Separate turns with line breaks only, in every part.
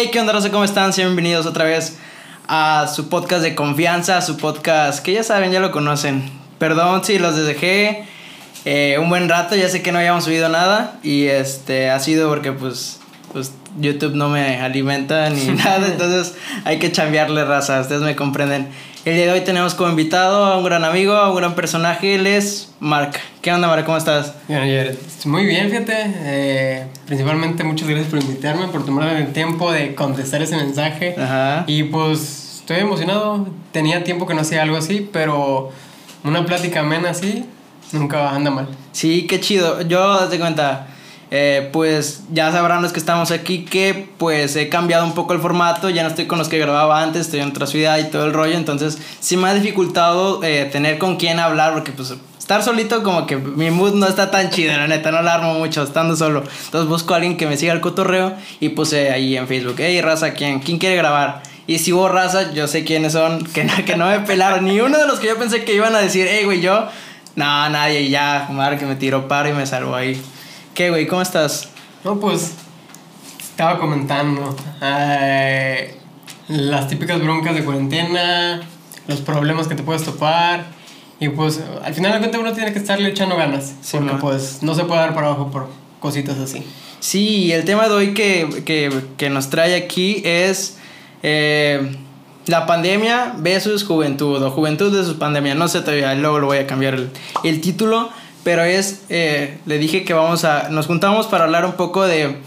Hey, ¿qué onda, Rosa? ¿Cómo están? Sean bienvenidos otra vez a su podcast de confianza, a su podcast que ya saben, ya lo conocen. Perdón si los dejé eh, un buen rato, ya sé que no habíamos subido nada y este ha sido porque pues, pues YouTube no me alimenta ni nada, entonces hay que chambearle raza, ustedes me comprenden. El día de hoy tenemos como invitado a un gran amigo, a un gran personaje, él es Mark. ¿Qué onda, Mark? ¿Cómo estás?
Muy bien, fíjate. Eh, principalmente muchas gracias por invitarme, por tomarme el tiempo de contestar ese mensaje.
Ajá.
Y pues estoy emocionado. Tenía tiempo que no hacía algo así, pero una plática amena así nunca anda mal.
Sí, qué chido. Yo, te cuenta, eh, pues ya sabrán los que estamos aquí que pues he cambiado un poco el formato, ya no estoy con los que grababa antes, estoy en otra ciudad y todo el rollo, entonces sí me ha dificultado eh, tener con quién hablar porque pues estar solito como que mi mood no está tan chido, la neta, no la armo mucho estando solo. Entonces busco a alguien que me siga el cotorreo y puse ahí en Facebook, hey raza, ¿quién, ¿quién quiere grabar? Y si hubo raza, yo sé quiénes son, que, que no me pelaron. Ni uno de los que yo pensé que iban a decir, hey, güey, yo. No, nadie, ya, madre que me tiró paro y me salvó ahí. ¿Qué, güey? ¿Cómo estás?
No, pues estaba comentando eh, las típicas broncas de cuarentena, los problemas que te puedes topar. Y pues al final de cuentas uno tiene que estarle echando ganas. porque
¿no?
pues no se puede dar para abajo por cositas así.
Sí, y el tema de hoy que, que, que nos trae aquí es eh, la pandemia versus juventud, o juventud versus pandemia. No sé todavía, luego lo voy a cambiar el, el título, pero es, eh, le dije que vamos a, nos juntamos para hablar un poco de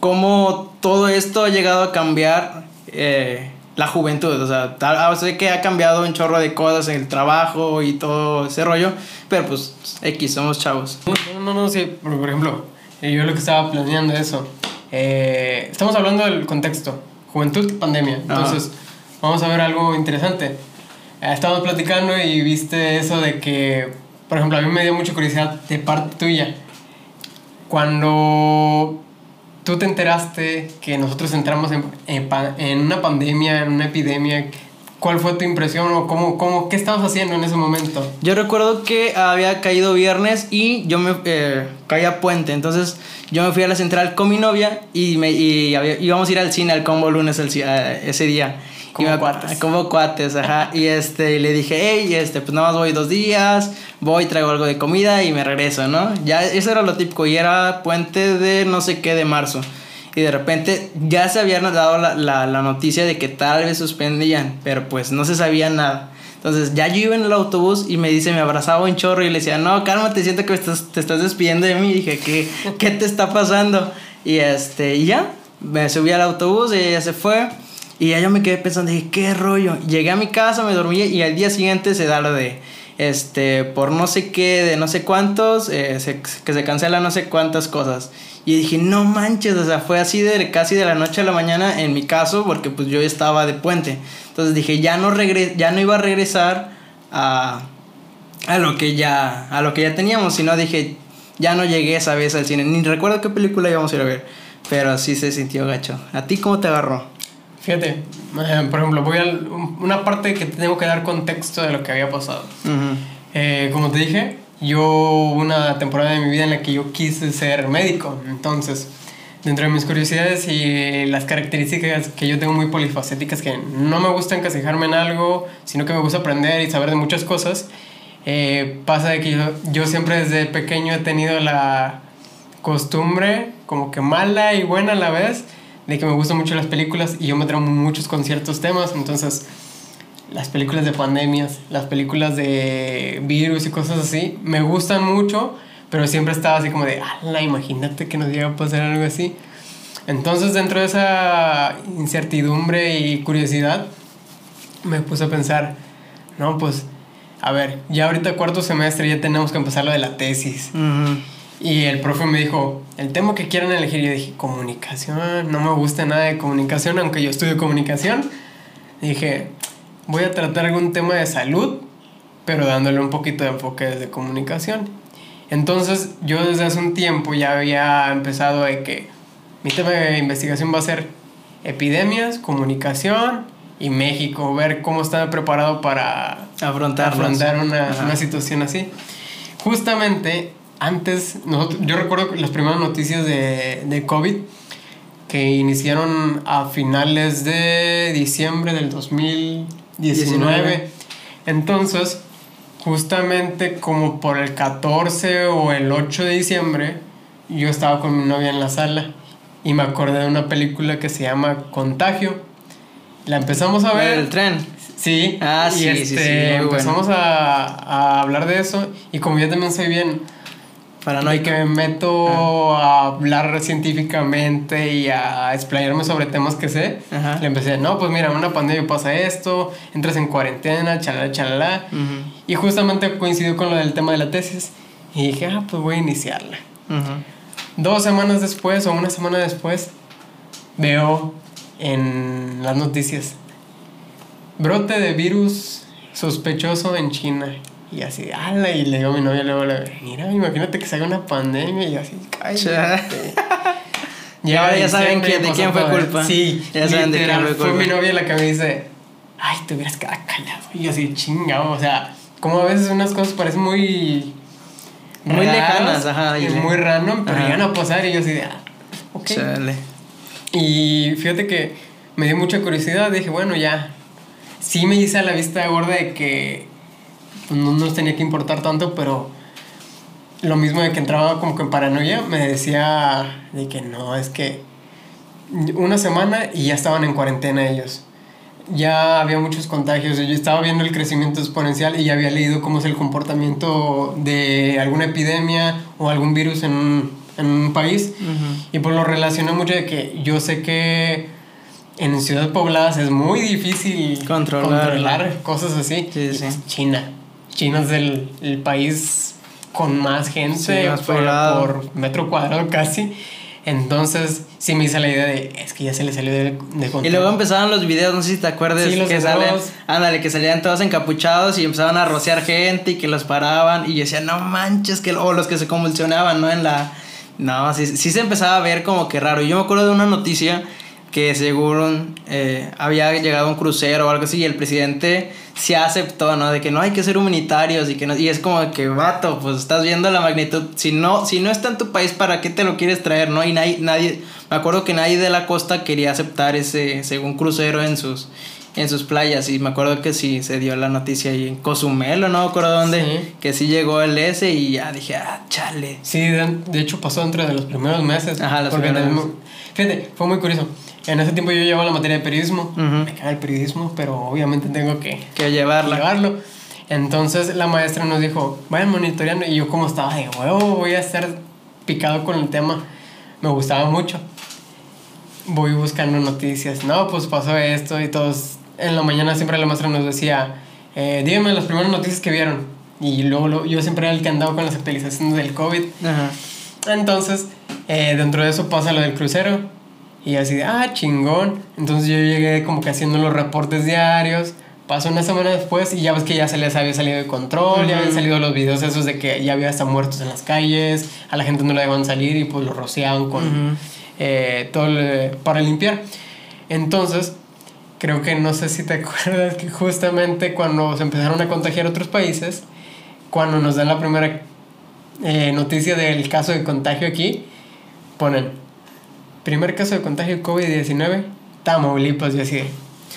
cómo todo esto ha llegado a cambiar eh, la juventud. O sea, tal- sé que ha cambiado un chorro de cosas en el trabajo y todo ese rollo, pero pues X, somos chavos.
No, no, no, sí. Por, por ejemplo, eh, yo lo que estaba planeando eso. eh, estamos hablando del contexto. Juventud, pandemia. Entonces, vamos a ver algo interesante. Eh, estábamos platicando y viste eso de que, por ejemplo, a mí me dio mucha curiosidad de parte tuya. Cuando tú te enteraste que nosotros entramos en, en una pandemia, en una epidemia, ¿cuál fue tu impresión o cómo, cómo, qué estabas haciendo en ese momento?
Yo recuerdo que había caído viernes y yo me eh, caía puente, entonces yo me fui a la central con mi novia y, me, y íbamos a ir al cine al combo lunes eh, ese día.
Como
me-
cuates.
Como cuates, ajá. Y este, y le dije, hey, este, pues nada más voy dos días, voy, traigo algo de comida y me regreso, ¿no? Ya, eso era lo típico, y era puente de no sé qué de marzo. Y de repente ya se habían dado la, la, la noticia de que tal vez suspendían, pero pues no se sabía nada. Entonces ya yo iba en el autobús y me dice, me abrazaba un chorro y le decía, no, cálmate, siento que estás- te estás despidiendo de mí. Y dije, ¿qué, ¿qué te está pasando? Y este, y ya, me subí al autobús y ella se fue. Y ya yo me quedé pensando, dije, ¿qué rollo? Llegué a mi casa, me dormí y al día siguiente se da lo de, este, por no sé qué, de no sé cuántos, eh, que se cancela no sé cuántas cosas. Y dije, no manches, o sea, fue así de casi de la noche a la mañana en mi caso, porque pues yo estaba de puente. Entonces dije, ya no, regre ya no iba a regresar a, a, lo que ya, a lo que ya teníamos, sino dije, ya no llegué esa vez al cine. Ni recuerdo qué película íbamos a ir a ver, pero sí se sintió gacho. ¿A ti cómo te agarró?
Fíjate, eh, por ejemplo, voy a una parte que tengo que dar contexto de lo que había pasado.
Ujú.
Eh, como te dije, yo hubo una temporada de mi vida en la que yo quise ser médico. Entonces, dentro de mis curiosidades y las características que yo tengo muy polifacéticas, que no me gusta encasijarme en algo, sino que me gusta aprender y saber de muchas cosas, eh, pasa de que yo, yo siempre desde pequeño he tenido la costumbre, como que mala y buena a la vez, de que me gustan mucho las películas y yo me tramo muchos con ciertos temas. Entonces, las películas de pandemias, las películas de virus y cosas así, me gustan mucho, pero siempre estaba así como de, ala, imagínate que nos llega a pasar algo así. Entonces, dentro de esa incertidumbre y curiosidad, me puse a pensar, no, pues, a ver, ya ahorita cuarto semestre ya tenemos que empezar lo de la tesis.
Ujú.
Y el profe me dijo, el tema que quieran elegir, yo dije, comunicación, no me gusta nada de comunicación, aunque yo estudio comunicación. Dije, voy a tratar algún tema de salud, pero dándole un poquito de enfoque desde comunicación. Entonces yo desde hace un tiempo ya había empezado de que mi tema de investigación va a ser epidemias, comunicación y México, ver cómo estaba preparado para afrontar una, una situación así. Justamente antes, nosotros, yo recuerdo las primeras noticias de, de COVID, que iniciaron a finales de diciembre del 2019. Entonces, justamente como por el 14 o el 8 de diciembre, yo estaba con mi novia en la sala y me acordé de una película que se llama Contagio. La empezamos a ver.
El tren.
Sí.
Ah,
y
sí,
este,
sí, sí, muy
empezamos a, a hablar de eso y como yo también soy bien
Paranoico.
y que me meto a hablar científicamente y a explayarme sobre temas que sé,
Ajá.
le empecé, no, pues mira, una pandemia pasa esto, entras en cuarentena, chalala, chalala. Y justamente coincidió con lo del tema de la tesis. Y dije, ah, pues voy a iniciarla. Dos semanas después o una semana después, veo en las noticias, brote de virus sospechoso en China. Y así, ala, y le digo a mi novia, luego, le mira, imagínate que se haga una pandemia y así, cállate.
Ya, ya saben
y
de quién fue culpa.
Sí,
Ya saben de quién fue
fue
culpa.
mi novia la que me dice, ay, te hubieras quedado callado. Y yo así, chingado, o sea, como a veces unas cosas parecen muy...
Muy
raras
lejanas, ajá,
Y
y-
muy random, pero llegan a pasar y yo así de, ah, ok.
Chale.
Y fíjate que me dio mucha curiosidad, dije, bueno, ya. Sí me hice a la vista gorda de que no nos tenía que importar tanto, pero lo mismo de que entraba como que en paranoia, me decía de que no, es que una semana y ya estaban en cuarentena ellos. Ya había muchos contagios, yo estaba viendo el crecimiento exponencial y ya había leído cómo es el comportamiento de alguna epidemia o algún virus en un, en un país. Y pues lo relacioné mucho de que yo sé que en ciudades pobladas es muy difícil
Controlar.
controlar cosas así.
Sí, sí.
China. China es el, el país con más gente
Sí, más
por- metro cuadrado casi. Entonces, sí me hice la idea de, es que ya se le salió de, de control.
Y luego empezaban los videos, no sé si te acuerdas,
Sí, los
que salen, ándale, que salían todos encapuchados y empezaban a rociar gente y que los paraban y yo decía, no manches, que o los que se convulsionaban, ¿no? En la no, sí, sí se empezaba a ver como que raro. Yo me acuerdo de una noticia que según eh, había llegado un crucero o algo así y el presidente se aceptó, ¿no? De que no hay que ser humanitarios y que no, y es como que, vato, pues estás viendo la magnitud, si no, si no está en tu país, ¿para qué te lo quieres traer, no? Y nadie, nadie, me acuerdo que nadie de la costa quería aceptar ese, según crucero en sus, en sus playas y me acuerdo que sí se dio la noticia ahí en Cozumel o no me acuerdo dónde,
Sí.
que sí llegó el S y ya dije, ah, chale.
Sí, de, de hecho pasó dentro de los primeros meses.
Ajá, los primeros
también- Fíjate, fue muy curioso. En ese tiempo yo llevaba la materia de periodismo.
Ujú.
Me caga el periodismo, pero obviamente tengo que
Que llevarla.
llevarlo. Entonces la maestra nos dijo, vayan monitoreando. Y yo como estaba de huevo, voy a estar picado con el tema. Me gustaba mucho. Voy buscando noticias. No, pues pasó esto y todos. En la mañana siempre la maestra nos decía, eh, díganme las primeras noticias que vieron. Y luego lo- yo siempre era el que andaba con las actualizaciones del COVID.
Ajá.
Entonces, eh, dentro de eso pasa lo del crucero. Y así de, ah, chingón. Entonces yo llegué como que haciendo los reportes diarios. Pasó una semana después y ya ves que ya se les había salido de control, ya habían salido los videos esos de que ya había hasta muertos en las calles, a la gente no le dejaban salir y pues lo rociaban con eh, todo el- para limpiar. Entonces, creo que no sé si te acuerdas que justamente cuando se empezaron a contagiar otros países, cuando nos dan la primera eh, noticia del caso de contagio aquí, ponen primer caso de contagio de COVID-19, Tamaulipas, y así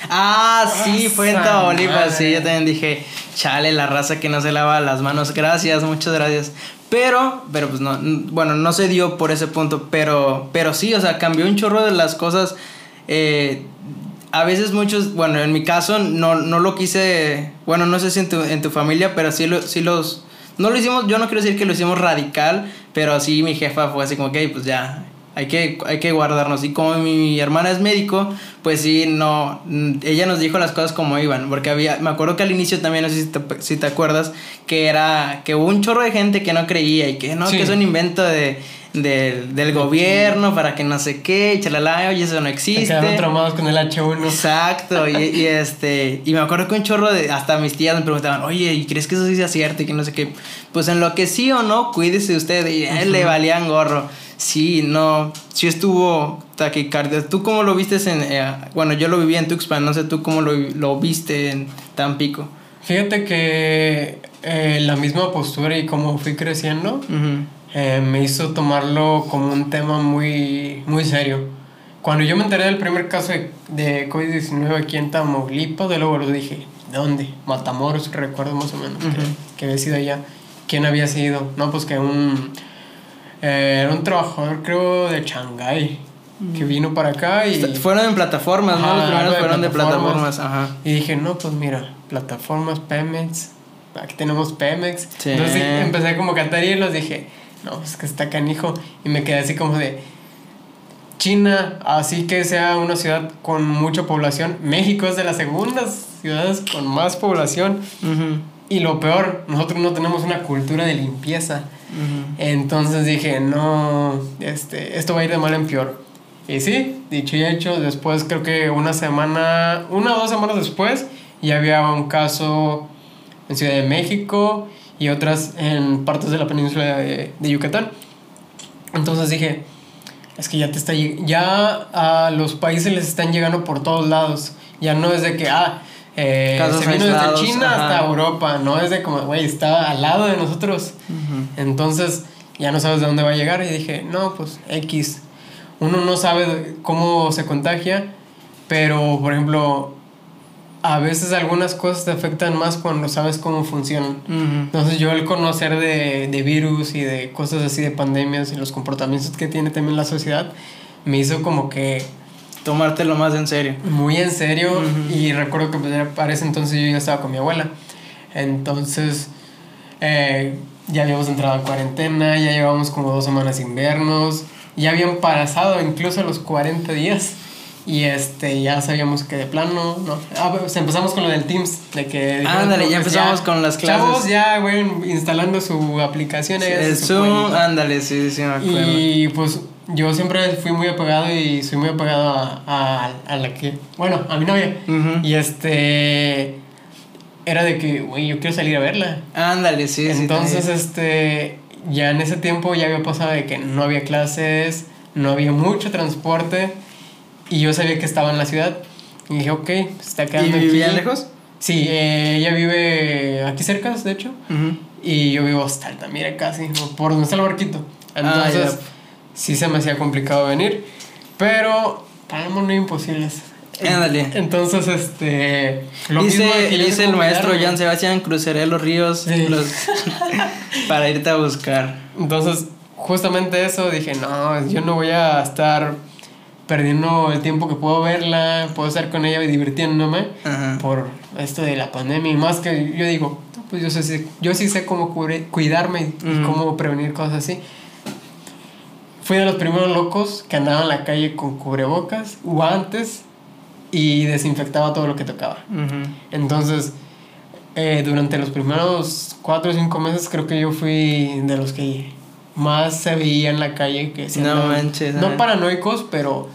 Ah, sí, fue en
¡Esa
Tamaulipas, sí, yo también dije, chale, la raza que no se lava las manos, gracias, muchas gracias. Pero, pero pues no, bueno, no se dio por ese punto, pero, pero sí, o sea, cambió un chorro de las cosas. eh, a veces muchos, bueno, en mi caso no, no lo quise, bueno, no sé si en tu, en tu familia, pero sí, lo, sí los, no lo hicimos, yo no quiero decir que lo hicimos radical, pero sí mi jefa fue así como que, pues ya, hay que, hay que guardarnos. Y como mi hermana es médico, pues sí, no, ella nos dijo las cosas como iban, porque había, me acuerdo que al inicio también, no sé si te, si te acuerdas, que era, que hubo un chorro de gente que no creía y que no,
Sí.
que es un invento de, del- del gobierno para que no sé qué, y chalala, oye, eso no
se
existe.
quedaron traumados con el H1.
Exacto, y, y este, y me acuerdo que un chorro de, hasta mis tías me preguntaban, oye, ¿y crees que eso sí sea cierto? Y que no sé qué, pues en lo que sí o no, cuídese usted, y a él le valían gorro. Sí, no, sí estuvo taquicardia. ¿Tú cómo lo viste en, eh, bueno, yo lo viví en Tuxpan, no sé tú cómo lo, lo viste en Tampico?
Fíjate que eh, la misma postura y cómo fui creciendo
Ujú.
Eh, me hizo tomarlo como un tema muy, muy serio. cuando yo me enteré del primer caso de, de COVID-19 aquí en Tamaulipas, de luego lo dije, ¿dónde? Matamoros, recuerdo más o menos, que, que había sido allá. ¿Quién había sido? No, pues que un... eh, era un trabajador, creo, de Shanghái, que vino para acá y...
Fueron en plataformas, ¿no?
Ajá,
Los primeros
de
fueron de
plataformas.
plataformas, ajá.
Y dije, no, pues mira, plataformas, Pemex, aquí tenemos Pemex.
Sí.
Entonces empecé como a cantar y los dije, no, pues que está canijo. Y me quedé así como de, China, así que sea una ciudad con mucha población. México es de las segundas ciudades con más población.
Ujú,
Y lo peor, nosotros no tenemos una cultura de limpieza.
ujú.
Entonces dije, no, este, esto va a ir de mal en peor. Y sí, dicho y hecho, después creo que una semana, una o dos semanas después, ya había un caso en Ciudad de México y otras en partes de la península de, de Yucatán. Entonces dije, es que ya te está ya a los países les están llegando por todos lados. Ya no es de que, ah, eh, se vino desde China hasta
ajá.
Europa, no es de como, güey, está al lado de nosotros.
Ujú.
Entonces ya no sabes de dónde va a llegar y dije, no, pues X. Uno no sabe cómo se contagia, pero por ejemplo, a veces algunas cosas te afectan más cuando sabes cómo funcionan.
Ujú.
Entonces yo el conocer de, de virus y de cosas así de pandemias y los comportamientos que tiene también la sociedad, me hizo como que
Tomártelo más en serio.
muy en serio
Ujú.
y recuerdo que pues, para ese entonces yo ya estaba con mi abuela. Entonces eh, ya habíamos entrado en cuarentena, ya llevábamos como dos semanas sin vernos, ya habían pasado incluso los 40 días y este ya sabíamos que de plano, no. Ah, pues empezamos con lo del Teams, de que...
Ándale,
no,
ya
pues,
empezamos con las clases.
Chavos ya, güey, instalando su aplicación. hace
El Zoom, ándale, sí, sí, me acuerdo.
Y pues yo siempre fui muy apegado y soy muy apegado a, a, a la que, bueno, a mi novia. Y este, era de que, güey, yo quiero salir a verla.
Ándale, sí, sí.
Entonces, este, ya en ese tiempo ya había pasado de que no había clases, no había mucho transporte y yo sabía que estaba en la ciudad. Y dije, ok, se está
¿Y
quedando
vivían
aquí.
lejos?
Sí, eh, ella vive aquí cerca, de hecho.
Ujú.
Y yo vivo hasta Altamira casi, por donde está el barquito.
Ah,
Entonces,
ya.
sí se me hacía complicado venir. Pero, Palmo no imposibles.
Ándale.
Entonces, este. lo
dice
mismo que
dice el maestro. Jan Sebastián, cruzaré los ríos
Sí.
los- para irte a buscar.
Entonces, justamente eso dije: no, yo no voy a estar perdiendo el tiempo que puedo verla, puedo estar con ella y divirtiéndome
Ajá.
por esto de la pandemia. Y más que yo digo, "No, pues yo, sé, si- yo sí sé cómo cubre- cuidarme y cómo prevenir cosas así. Fui de los primeros locos que andaba en la calle con cubrebocas, guantes y desinfectaba todo lo que tocaba. Entonces, eh, durante los primeros cuatro o cinco meses creo que yo fui de los que más se veía en la calle que se
No
andaban-
manches,
no paranoicos, pero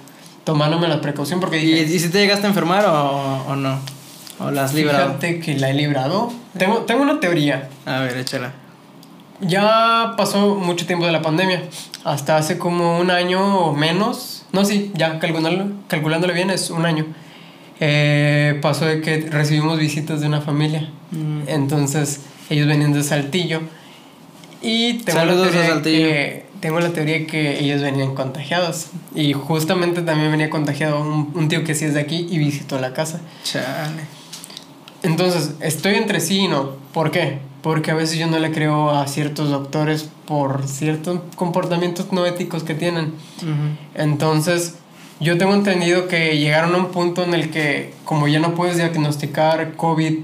tomándome la precaución porque
¿Y,
dije,
y si te llegaste a enfermar o, o no? ¿O la has librado?
fíjate que la he librado. Tengo, tengo una teoría.
A ver, échala.
Ya pasó mucho tiempo de la pandemia. Hasta hace como un año o menos. No, sí, ya calculándolo, calculándolo bien, es un año. Eh, pasó de que recibimos visitas de una familia.
Mm.
Entonces, ellos venían de Saltillo. Y tengo
Saludos
la
a
que tengo la teoría que ellos venían contagiados. Y justamente también venía contagiado un, un tío que sí es de aquí y visitó la casa.
Chale.
Entonces, estoy entre sí y no. ¿Por qué? Porque a veces yo no le creo a ciertos doctores por ciertos comportamientos no éticos que tienen. Entonces, yo tengo entendido que llegaron a un punto en el que, como ya no puedes diagnosticar COVID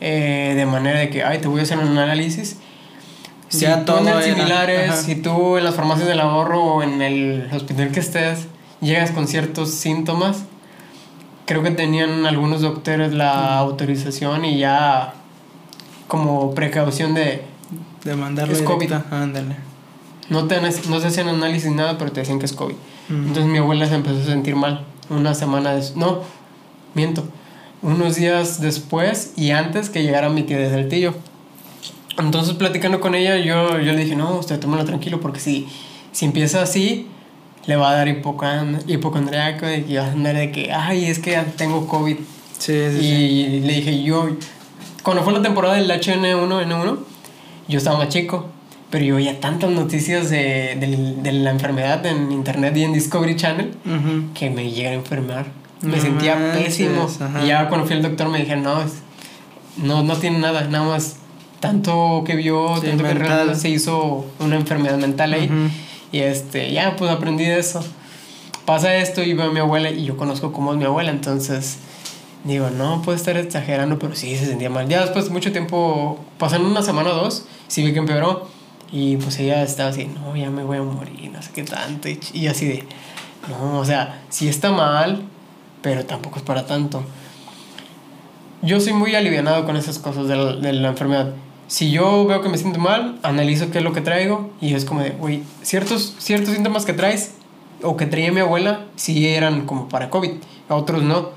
eh, de manera de que, ay, te voy a hacer un análisis. Si
todo era-
similares,
ajá.
si tú en las farmacias del ahorro o en el hospital que estés, llegas con ciertos síntomas, creo que tenían algunos doctores la autorización y ya como precaución de
De mandarlo
Es COVID.
Ándale.
no te no se hacían análisis nada, pero te decían que es COVID.
Ujú.
Entonces mi abuela se empezó a sentir mal. Una semana después. No, miento. Unos días después y antes que llegara mi tía de Saltillo. Entonces platicando con ella, yo, yo le dije, no, usted tómalo tranquilo porque si, si empieza así, le va a dar hipocondriaco de que va a andar de que, ay, es que ya tengo COVID.
Sí, sí, sí.
Y le dije, yo, cuando fue la temporada del HN1N1, yo estaba más chico. pero yo veía tantas noticias de, de, de la enfermedad en internet y en Discovery Channel
Ujú.
que me llegan a enfermar. Me
No
sentía
manches,
pésimo.
ajá.
Y ya cuando fui al doctor me dijeron, no, no, no tiene nada, nada más tanto que vio,
Sí,
tanto que
mental.
realmente se hizo una enfermedad mental ahí.
Ujú.
Y este, ya pues aprendí de eso. Pasa esto y veo a mi abuela y yo conozco cómo es mi abuela, entonces digo, no puede estar exagerando, pero sí se sentía mal. Ya después de mucho tiempo, pasaron una semana o dos, sí vi que empeoró y pues ella estaba así, no, ya me voy a morir, no sé qué tanto. Y, y así de, no, o sea, sí está mal, pero tampoco es para tanto. Yo soy muy alivianado con esas cosas de la, de la enfermedad. Si yo veo que me siento mal, analizo qué es lo que traigo y es como de, güey, ciertos, ciertos síntomas que traes o que traía mi abuela sí eran como para COVID, a otros no.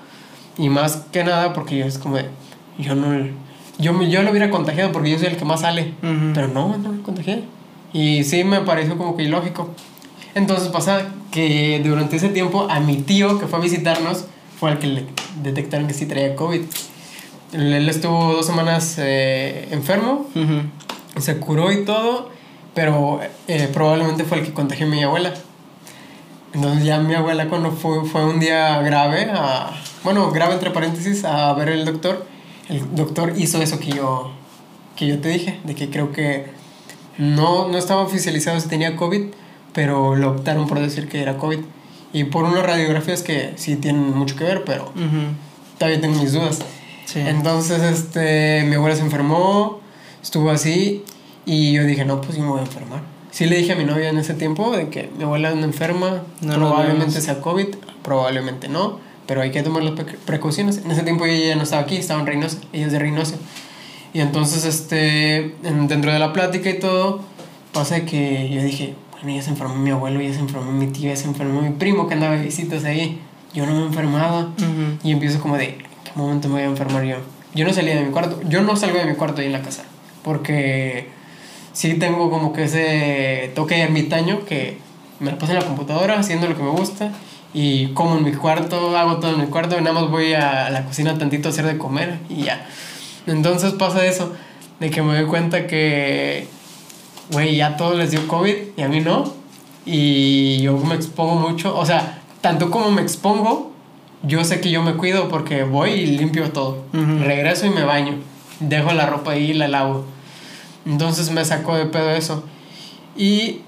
Y más que nada porque es como de, yo no, yo, yo lo hubiera contagiado porque yo soy el que más sale,
Ujú.
pero no, no lo contagié. Y sí me pareció como que ilógico. Entonces pasa que durante ese tiempo a mi tío que fue a visitarnos fue al que le detectaron que sí traía COVID. Él estuvo dos semanas eh, enfermo,
Ujú.
se curó y todo, pero eh, probablemente fue el que contagió a mi abuela. Entonces ya mi abuela cuando fue, fue un día grave, a, bueno, grave entre paréntesis, a ver el doctor, el doctor hizo eso que yo, que yo te dije, de que creo que no, no estaba oficializado si tenía COVID, pero lo optaron por decir que era COVID. Y por unas radiografías que sí tienen mucho que ver, pero
Ujú.
todavía tengo mis dudas.
Sí.
Entonces, este, mi abuela se enfermó, estuvo así, y yo dije, no, pues yo me voy a enfermar. Sí le dije a mi novia en ese tiempo de que mi abuela anda enferma,
No
probablemente sea COVID, probablemente no, pero hay que tomar las pre- precauciones. En ese tiempo ella ya no estaba aquí, estaba en Reynosa, ella es de Reynosa. Y entonces, este, en- dentro de la plática y todo, pasa que yo dije, bueno, ya se enfermó mi abuelo, ya se enfermó mi tío, ya se enfermó mi primo que andaba de visitas ahí. Yo no me enfermaba.
Ujú.
Y empiezo como de, ¿en qué momento me voy a enfermar yo? Yo no salía de mi cuarto, yo no salgo de mi cuarto ahí en la casa, porque sí tengo como que ese toque ermitaño que me la paso en la computadora haciendo lo que me gusta y como en mi cuarto, hago todo en mi cuarto y nada más voy a la cocina tantito a hacer de comer y ya. Entonces pasa eso, de que me doy cuenta que, güey, ya todos les dio COVID y a mí no. Y yo me expongo mucho, o sea, tanto como me expongo, yo sé que yo me cuido porque voy y limpio todo. Regreso y me baño. Dejo la ropa ahí y la lavo. Entonces me sacó de pedo eso. Y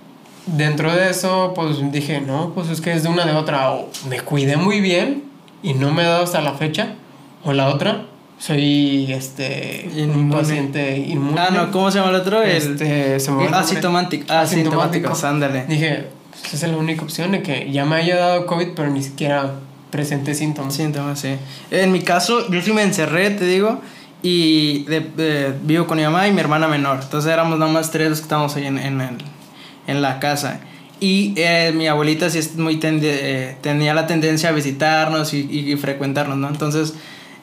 dentro de eso, pues dije, no, pues es que es de una de otra. O me cuidé muy bien y no me he dado hasta la fecha. O la otra, soy este un paciente inmune.
Ah, no, ¿cómo se llama el otro? El
Este, se me el nombre.
asintomático. Ándale.
Dije, pues esa es la única opción de que ya me haya dado COVID, pero ni siquiera presenté síntomas.
Síntomas, sí. En mi caso, yo sí me encerré, te digo, y vivo con mi mamá y mi hermana menor. Entonces éramos nada más tres los que estábamos ahí en, en, el- en la casa. Y eh, mi abuelita sí es muy eh, tenía la tendencia a visitarnos y, y- y frecuentarnos, ¿no? Entonces,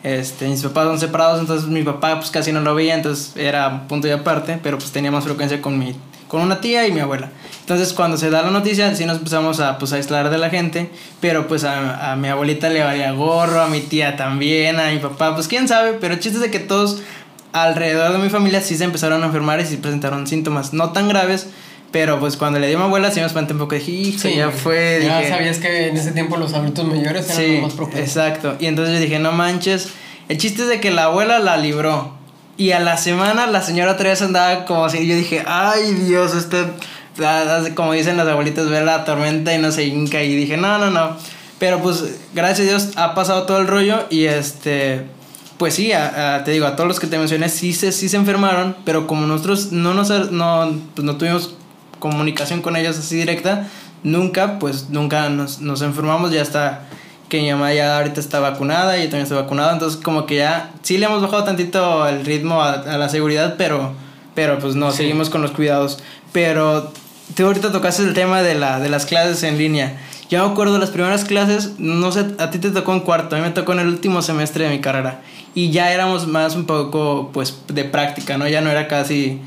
este, mis papás son separados, entonces mi papá pues casi no lo veía, entonces era punto y aparte, pero pues tenía más frecuencia con mi, con una tía y mi abuela. Entonces cuando se da la noticia, sí nos empezamos a, pues, a aislar de la gente, pero pues a, a mi abuelita le valía gorro, a mi tía también, a mi papá, pues quién sabe, pero el chiste es de que todos alrededor de mi familia sí se empezaron a enfermar y sí presentaron síntomas, no tan graves, pero pues cuando le dio a mi abuela sí me espanté un poco, dije, hijo, ya fue,
Ya
dije,
sabías que en ese tiempo los adultos mayores eran
Sí,
los más propensos.
exacto. Y entonces yo dije, no manches. El chiste es de que la abuela la libró. Y a la semana la señora Teresa andaba como así. Yo dije, ay Dios, hace como dicen las abuelitas, ve la tormenta y no se hinca. Y dije, no, no, no. Pero pues, gracias a Dios, ha pasado todo el rollo. Y este, pues sí, a- a- te digo, a todos los que te mencioné, sí se, sí se enfermaron. Pero como nosotros no, nos, no, pues no tuvimos comunicación con ellos así directa, nunca, pues nunca nos, nos enfermamos. Ya está que mi mamá ya ahorita está vacunada y yo también estoy vacunado, entonces como que ya sí le hemos bajado tantito el ritmo a, a la seguridad, pero, pero pues no,
Sí.
seguimos con los cuidados. Pero tú ahorita tocaste el tema de, la, de las clases en línea. Yo me acuerdo las primeras clases, no sé, a ti te tocó en cuarto, a mí me tocó en el último semestre de mi carrera. Y ya éramos más un poco, pues, de práctica, ¿no? Ya no era casi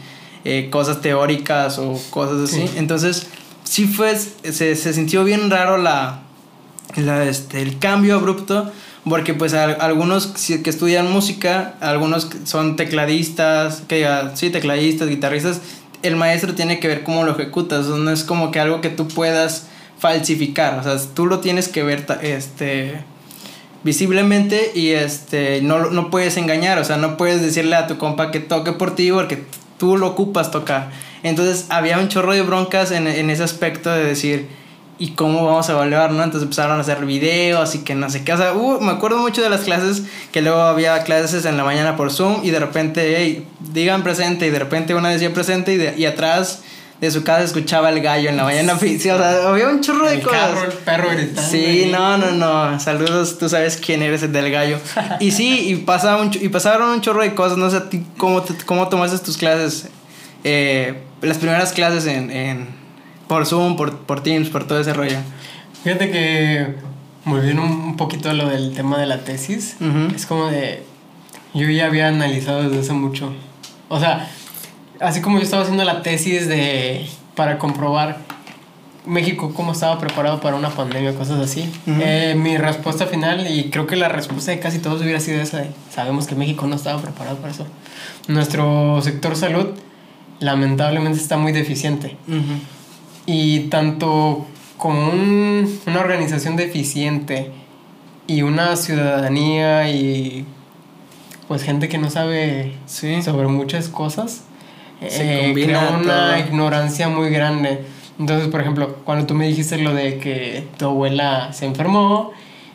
eh, cosas teóricas o cosas así.
Sí.
Entonces, sí fue, se, se sintió bien raro la, la, este, el cambio abrupto, porque pues a- algunos que estudian música, algunos son tecladistas, que sí, tecladistas, guitarristas, el maestro tiene que ver cómo lo ejecutas, no es como que algo que tú puedas falsificar, o sea, tú lo tienes que ver este visiblemente y este no, no puedes engañar, o sea, no puedes decirle a tu compa que toque por ti porque tú lo ocupas tocar. Entonces había un chorro de broncas en, en ese aspecto de decir, ¿y cómo vamos a evaluar, no? Entonces empezaron a hacer videos y que no sé qué. O sea, uh, me acuerdo mucho de las clases que luego había clases en la mañana por Zoom y de repente, hey, digan presente y de repente una decía presente y, de, y atrás de su casa escuchaba el gallo en la mañana. o sea, había un chorro de cosas.
Carro, el perro gritando.
Sí, no, no, no. Saludos, tú sabes quién eres el del gallo. y sí, y, pasaba un, y pasaron un chorro de cosas. No sé, ¿cómo, cómo tomaste tus clases? Eh, las primeras clases en, en por Zoom, por, por Teams, por todo ese rollo.
Fíjate que volviendo un poquito a lo del tema de la tesis, es como de. Yo ya había analizado desde hace mucho. O sea, así como yo estaba haciendo la tesis de. para comprobar México cómo estaba preparado para una pandemia, cosas así. Eh, mi respuesta final, y creo que la respuesta de casi todos hubiera sido esa de, sabemos que México no estaba preparado para eso. Nuestro sector salud lamentablemente está muy deficiente. Y tanto como una organización deficiente y una ciudadanía y pues gente que no sabe sobre muchas cosas, Se eh, crea una ignorancia muy grande. Entonces, por ejemplo, cuando tú me dijiste lo de que tu abuela se enfermó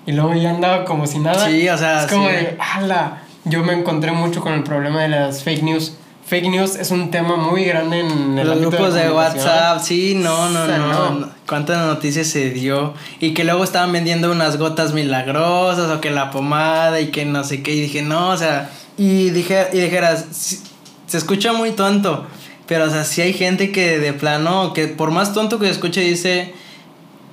y luego ya andaba como si nada,
sí, o sea,
es como de, ¡hala! Yo me encontré mucho con el problema de las fake news fake news es un tema muy grande en
el los grupos de, WhatsApp, sí, no, no, no, Cuántas noticias se dio y que luego estaban vendiendo unas gotas milagrosas o que la pomada y que no sé qué y dije, "No, o sea, y dije y dijeras, se escucha muy tonto, pero o sea, sí hay gente que de plano que por más tonto que escuche dice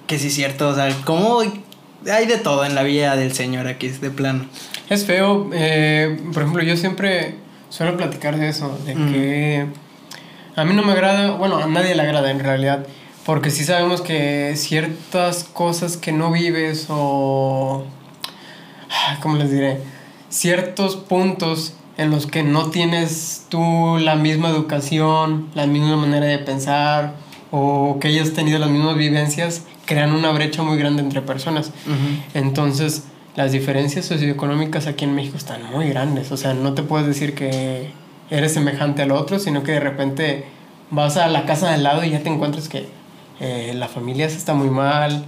que sí es cierto, o sea, cómo hay de todo en la vida del Señor aquí, de plano.
Es feo, eh, por ejemplo, yo siempre suelo platicar de eso, de que a mí no me agrada, bueno, a nadie le agrada en realidad, porque sí sabemos que ciertas cosas que no vives o, ¿cómo les diré? Ciertos puntos en los que no tienes tú la misma educación, la misma manera de pensar o que hayas tenido las mismas vivencias, crean una brecha muy grande entre personas. Entonces, las diferencias socioeconómicas aquí en México están muy grandes. O sea, no te puedes decir que eres semejante al otro, sino que de repente vas a la casa del lado y ya te encuentras que eh, la familia está muy mal,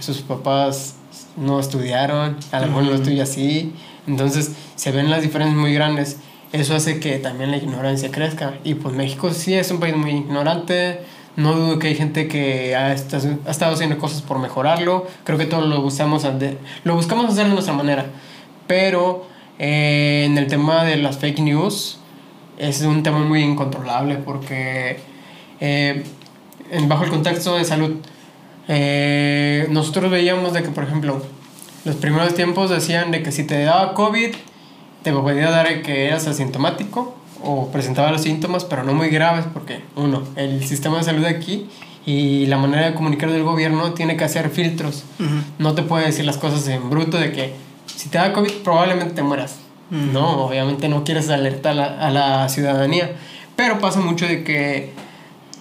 sus papás no estudiaron, a lo mejor no estoy así. Entonces se ven las diferencias muy grandes. Eso hace que también la ignorancia crezca. Y pues México sí es un país muy ignorante no dudo que hay gente que ha, estado haciendo cosas por mejorarlo. Creo que todos lo buscamos, lo buscamos hacer de nuestra manera. Pero eh, en el tema de las fake news es un tema muy incontrolable porque eh, bajo el contexto de salud eh, nosotros veíamos de que por ejemplo los primeros tiempos decían de que si te daba COVID te podía dar que eras asintomático o presentaba los síntomas, pero no muy graves, porque uno, el sistema de salud aquí y la manera de comunicar del gobierno tiene que hacer filtros. No te puede decir las cosas en bruto de que si te da COVID probablemente te mueras. No, obviamente no quieres alertar a la, ciudadanía, pero pasa mucho de que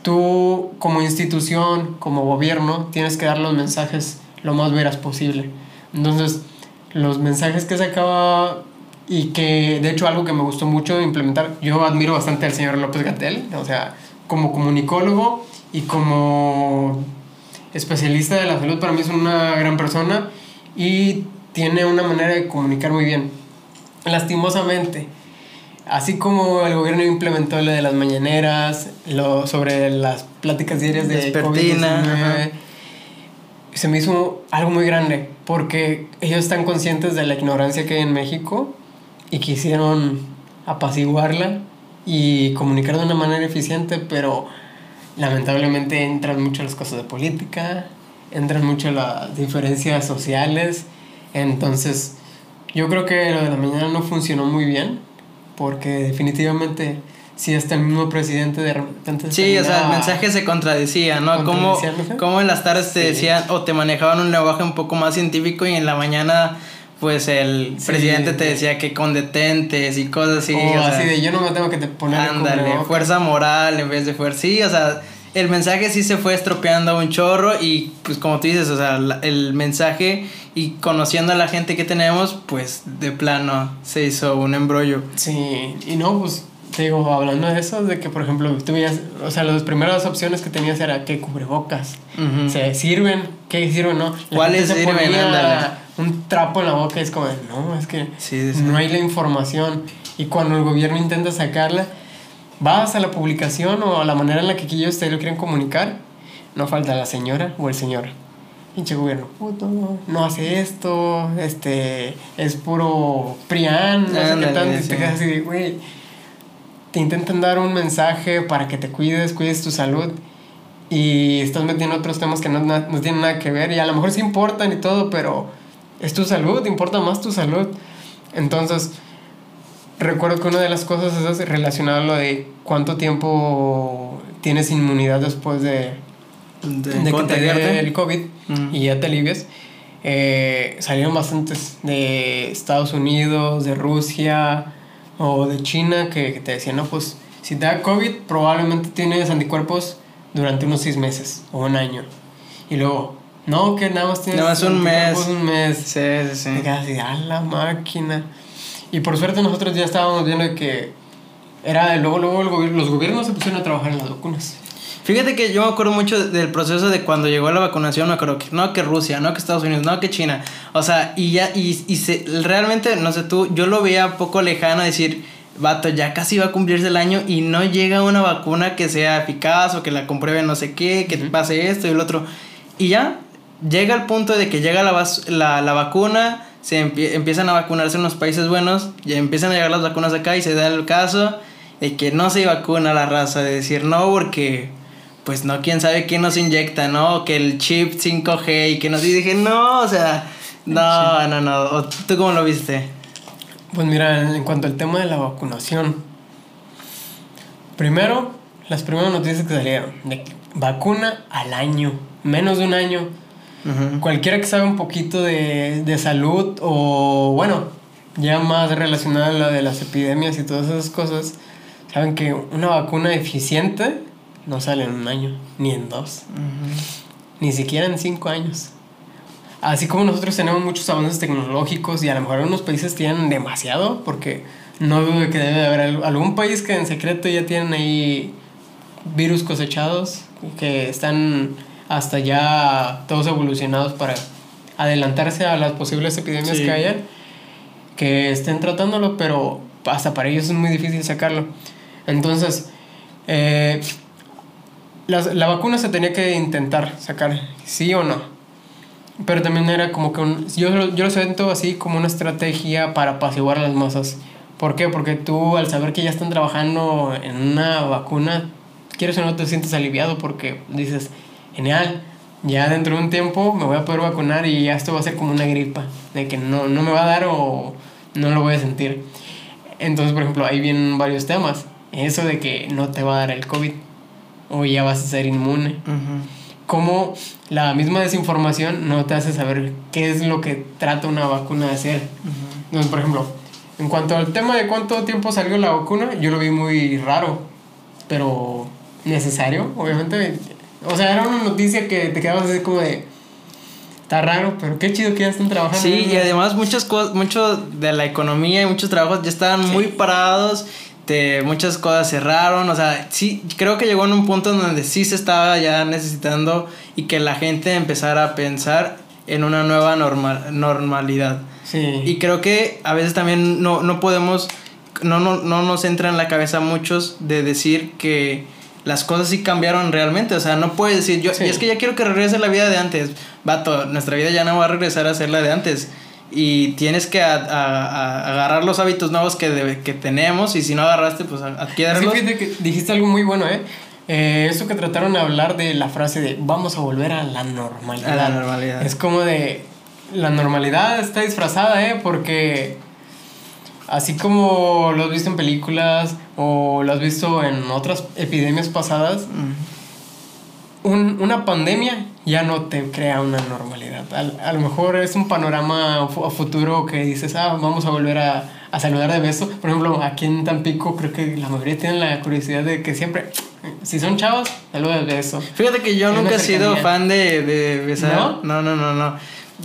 tú como institución, como gobierno, tienes que dar los mensajes lo más veras posible. Entonces, los mensajes que se acaba y que de hecho algo que me gustó mucho implementar, yo admiro bastante al señor López Gatel, o sea, como comunicólogo y como especialista de la salud, para mí es una gran persona y tiene una manera de comunicar muy bien. Lastimosamente, así como el gobierno implementó lo de las mañaneras, lo sobre las pláticas diarias de COVID-19, se me hizo algo muy grande, porque ellos están conscientes de la ignorancia que hay en México y quisieron apaciguarla y comunicar de una manera eficiente, pero lamentablemente entran mucho las cosas de política, entran mucho las diferencias sociales, entonces yo creo que lo de la mañana no funcionó muy bien, porque definitivamente si hasta el mismo presidente de repente...
Sí, o sea, el mensaje se contradecía, ¿no? Como, como en las tardes te decían o te manejaban un lenguaje un poco más científico y en la mañana pues el
Sí,
presidente te decía que con detentes y cosas así.
o
o sea,
así de yo no me tengo que te poner
Ándale,
cubrebocas".
fuerza moral en vez de fuerza. Sí, o sea, el mensaje sí se fue estropeando un chorro y pues como tú dices, o sea, la- el mensaje y conociendo a la gente que tenemos, pues de plano se hizo un embrollo.
Sí, y no, pues te digo, hablando de eso, de que por ejemplo, tú veías, o sea, las primeras opciones que tenías era que cubrebocas.
Ujú.
¿Se sirven? ¿Qué sirven? No. La
¿Cuáles sirven? Ándale.
Un trapo en la boca y es como, no, es que
Sí, sí, sí.
no hay la información. Y cuando el gobierno intenta sacarla, vas a la publicación o a la manera en la que ellos te lo quieren comunicar, no falta la señora o el señor. Pinche gobierno, puto, no hace esto, este, es puro prián, no sé qué tanto, y
sí.
te quedas así güey, te intentan dar un mensaje para que te cuides, cuides tu salud, y estás metiendo otros temas que no, no, no tienen nada que ver, y a lo mejor sí importan y todo, pero es tu salud, importa más tu salud. Entonces, recuerdo que una de las cosas es relacionada a lo de cuánto tiempo tienes inmunidad después de,
De,
de que te dé el COVID y ya te alivias. Eh, salieron bastantes de Estados Unidos, de Rusia o de China que, que te decían, no, pues si te da COVID probablemente tienes anticuerpos durante unos seis meses o un año. Y luego, no, que nada más tienes
Nada más un mes.
un mes.
Sí, sí, sí.
Quedas así, a la máquina. Y por suerte nosotros ya estábamos viendo que era luego, luego el gobier- los gobiernos se pusieron a trabajar en las vacunas.
Fíjate que yo me acuerdo mucho del proceso de cuando llegó la vacunación, me acuerdo que no que Rusia, no que Estados Unidos, no que China. O sea, y ya, y, y se, realmente, no sé tú, yo lo veía un poco lejano decir, vato, ya casi va a cumplirse el año y no llega una vacuna que sea eficaz o que la compruebe no sé qué, que
Ujú.
pase esto y el otro. Y ya, llega el punto de que llega la, la, la vacuna, se empie- empiezan a vacunarse en los países buenos, ya empiezan a llegar las vacunas acá y se da el caso de que no se vacuna la raza, de decir no porque pues no, quién sabe quién nos inyecta, ¿no? Que el chip 5G y que nos... Y dije, no, o sea, no, no, no. ¿O ¿Tú cómo lo viste?
Pues mira, en cuanto al tema de la vacunación, primero, las primeras noticias que salieron, de vacuna al año, menos de un año. Cualquiera que sabe un poquito de, de salud o, bueno, ya más relacionada a la de las epidemias y todas esas cosas, saben que una vacuna eficiente no sale en un año, ni en dos, ni siquiera en cinco años. Así como nosotros tenemos muchos avances tecnológicos y a lo mejor algunos países tienen demasiado, porque no dudo que debe de haber al- algún país que en secreto ya tienen ahí virus cosechados, que están hasta ya todos evolucionados para adelantarse a las posibles epidemias
Sí.
que haya, que estén tratándolo, pero hasta para ellos es muy difícil sacarlo. Entonces, eh, la vacuna se tenía que intentar sacar, sí o no. Pero también era como que un, yo, lo- yo lo siento así como una estrategia para apaciguar a las masas. ¿Por qué? Porque tú al saber que ya están trabajando en una vacuna, quieres o no te sientes aliviado porque dices, genial, ya dentro de un tiempo me voy a poder vacunar y ya esto va a ser como una gripa, de que no, no me va a dar o no lo voy a sentir. Entonces, por ejemplo, ahí vienen varios temas. Eso de que no te va a dar el COVID o ya vas a ser inmune
Ujú.
cómo la misma desinformación no te hace saber qué es lo que trata una vacuna de hacer. Entonces, por ejemplo, en cuanto al tema de cuánto tiempo salió la vacuna, yo lo vi muy raro, pero necesario, obviamente. O sea, era una noticia que te quedabas así como de... Está raro, pero qué chido que ya están trabajando.
Sí, y además muchas cosas, mucho de la economía y muchos trabajos ya estaban
Sí.
muy parados, te- muchas cosas cerraron, o sea, sí, creo que llegó en un punto donde sí se estaba ya necesitando y que la gente empezara a pensar en una nueva normal, normalidad.
Sí.
Y creo que a veces también no, no podemos, no, no, no nos entra en la cabeza muchos de decir que las cosas sí cambiaron realmente. O sea, no puedes decir, yo,
Sí.
y es que ya quiero que regrese la vida de antes. Vato, nuestra vida ya no va a regresar a ser la de antes. Y tienes que a- a- a- agarrar los hábitos nuevos que, que tenemos y si no agarraste, pues a-
Sí, que dijiste algo muy bueno, ¿eh? Eh, Eso que trataron de hablar de la frase de vamos a volver a la normalidad.
A la normalidad.
Es como de la normalidad está disfrazada, ¿eh? Porque así como lo has visto en películas o lo has visto en otras epidemias pasadas, un- una pandemia ya no te crea una normalidad. A, a lo mejor es un panorama a futuro que dices, ah, vamos a volver a, a, saludar de beso. Por ejemplo, aquí en Tampico creo que la mayoría tienen la curiosidad de que siempre, si son chavos, saluda de beso.
Fíjate que yo nunca he sido fan de, de besar. ¿No? No, no, no, no.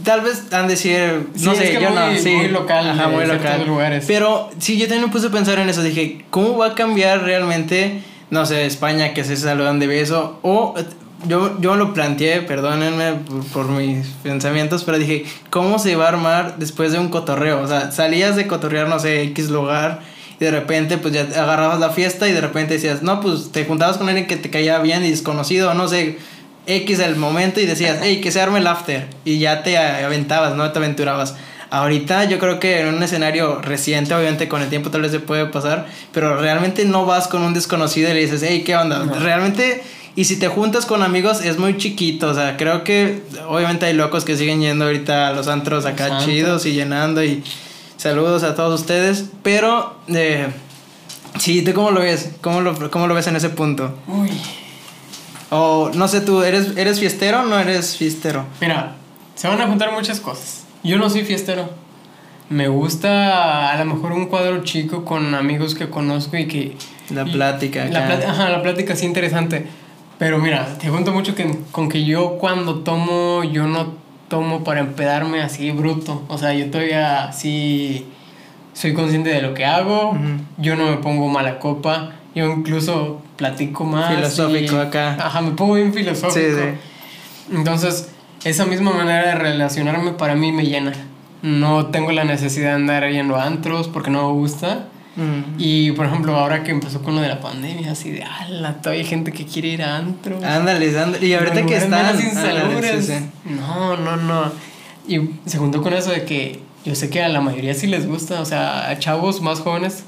Tal vez han de decir, no sé, yo no, sí.
Muy local,
Ajá, muy local.
Lugares.
Pero sí, yo también me puse a pensar en eso. Dije, ¿cómo va a cambiar realmente, no sé, España que se saludan de beso? O yo, yo lo planteé, perdónenme por, mis pensamientos, pero dije, ¿cómo se va a armar después de un cotorreo? O sea, salías de cotorrear, no sé, X lugar, y de repente, pues ya agarrabas la fiesta y de repente decías, no, pues te juntabas con alguien que te caía bien y desconocido, no sé, X el momento y decías, hey, que se arme el after, y ya te aventabas, ¿no? Te aventurabas. Ahorita yo creo que en un escenario reciente, obviamente con el tiempo tal vez se puede pasar, pero realmente no vas con un desconocido y le dices, hey, ¿qué onda? Realmente y si te juntas con amigos es muy chiquito, o sea, creo que obviamente hay locos que siguen yendo ahorita a los antros acá chidos y llenando y saludos a todos ustedes, pero eh, sí, ¿tú cómo lo ves? ¿Cómo lo, cómo lo ves en ese punto?
Uy.
O no sé, tú, ¿eres, ¿eres fiestero o no eres fiestero?
Mira, se van a juntar muchas cosas. Yo no soy fiestero. Me gusta a lo mejor un cuadro chico con amigos que conozco y que...
La plática.
La, ajá, la plática sí interesante pero mira, te cuento mucho que, con que yo cuando tomo, yo no tomo para empedarme así bruto. O sea, yo todavía así soy consciente de lo que hago, yo no me pongo mala copa, yo incluso platico más.
Filosófico acá.
Ajá, me pongo bien filosófico. Sí, sí. Entonces, esa misma manera de relacionarme para mí me llena. No tengo la necesidad de andar yendo a antros porque no me gusta. Y por ejemplo, ahora que empezó con lo de la pandemia, así de, ala, todavía hay gente que quiere ir a antro.
Ándale, ándale. Y ahorita que están.
No, no, no. Y se juntó con eso de que yo sé que a la mayoría sí les gusta, o sea, a chavos más jóvenes.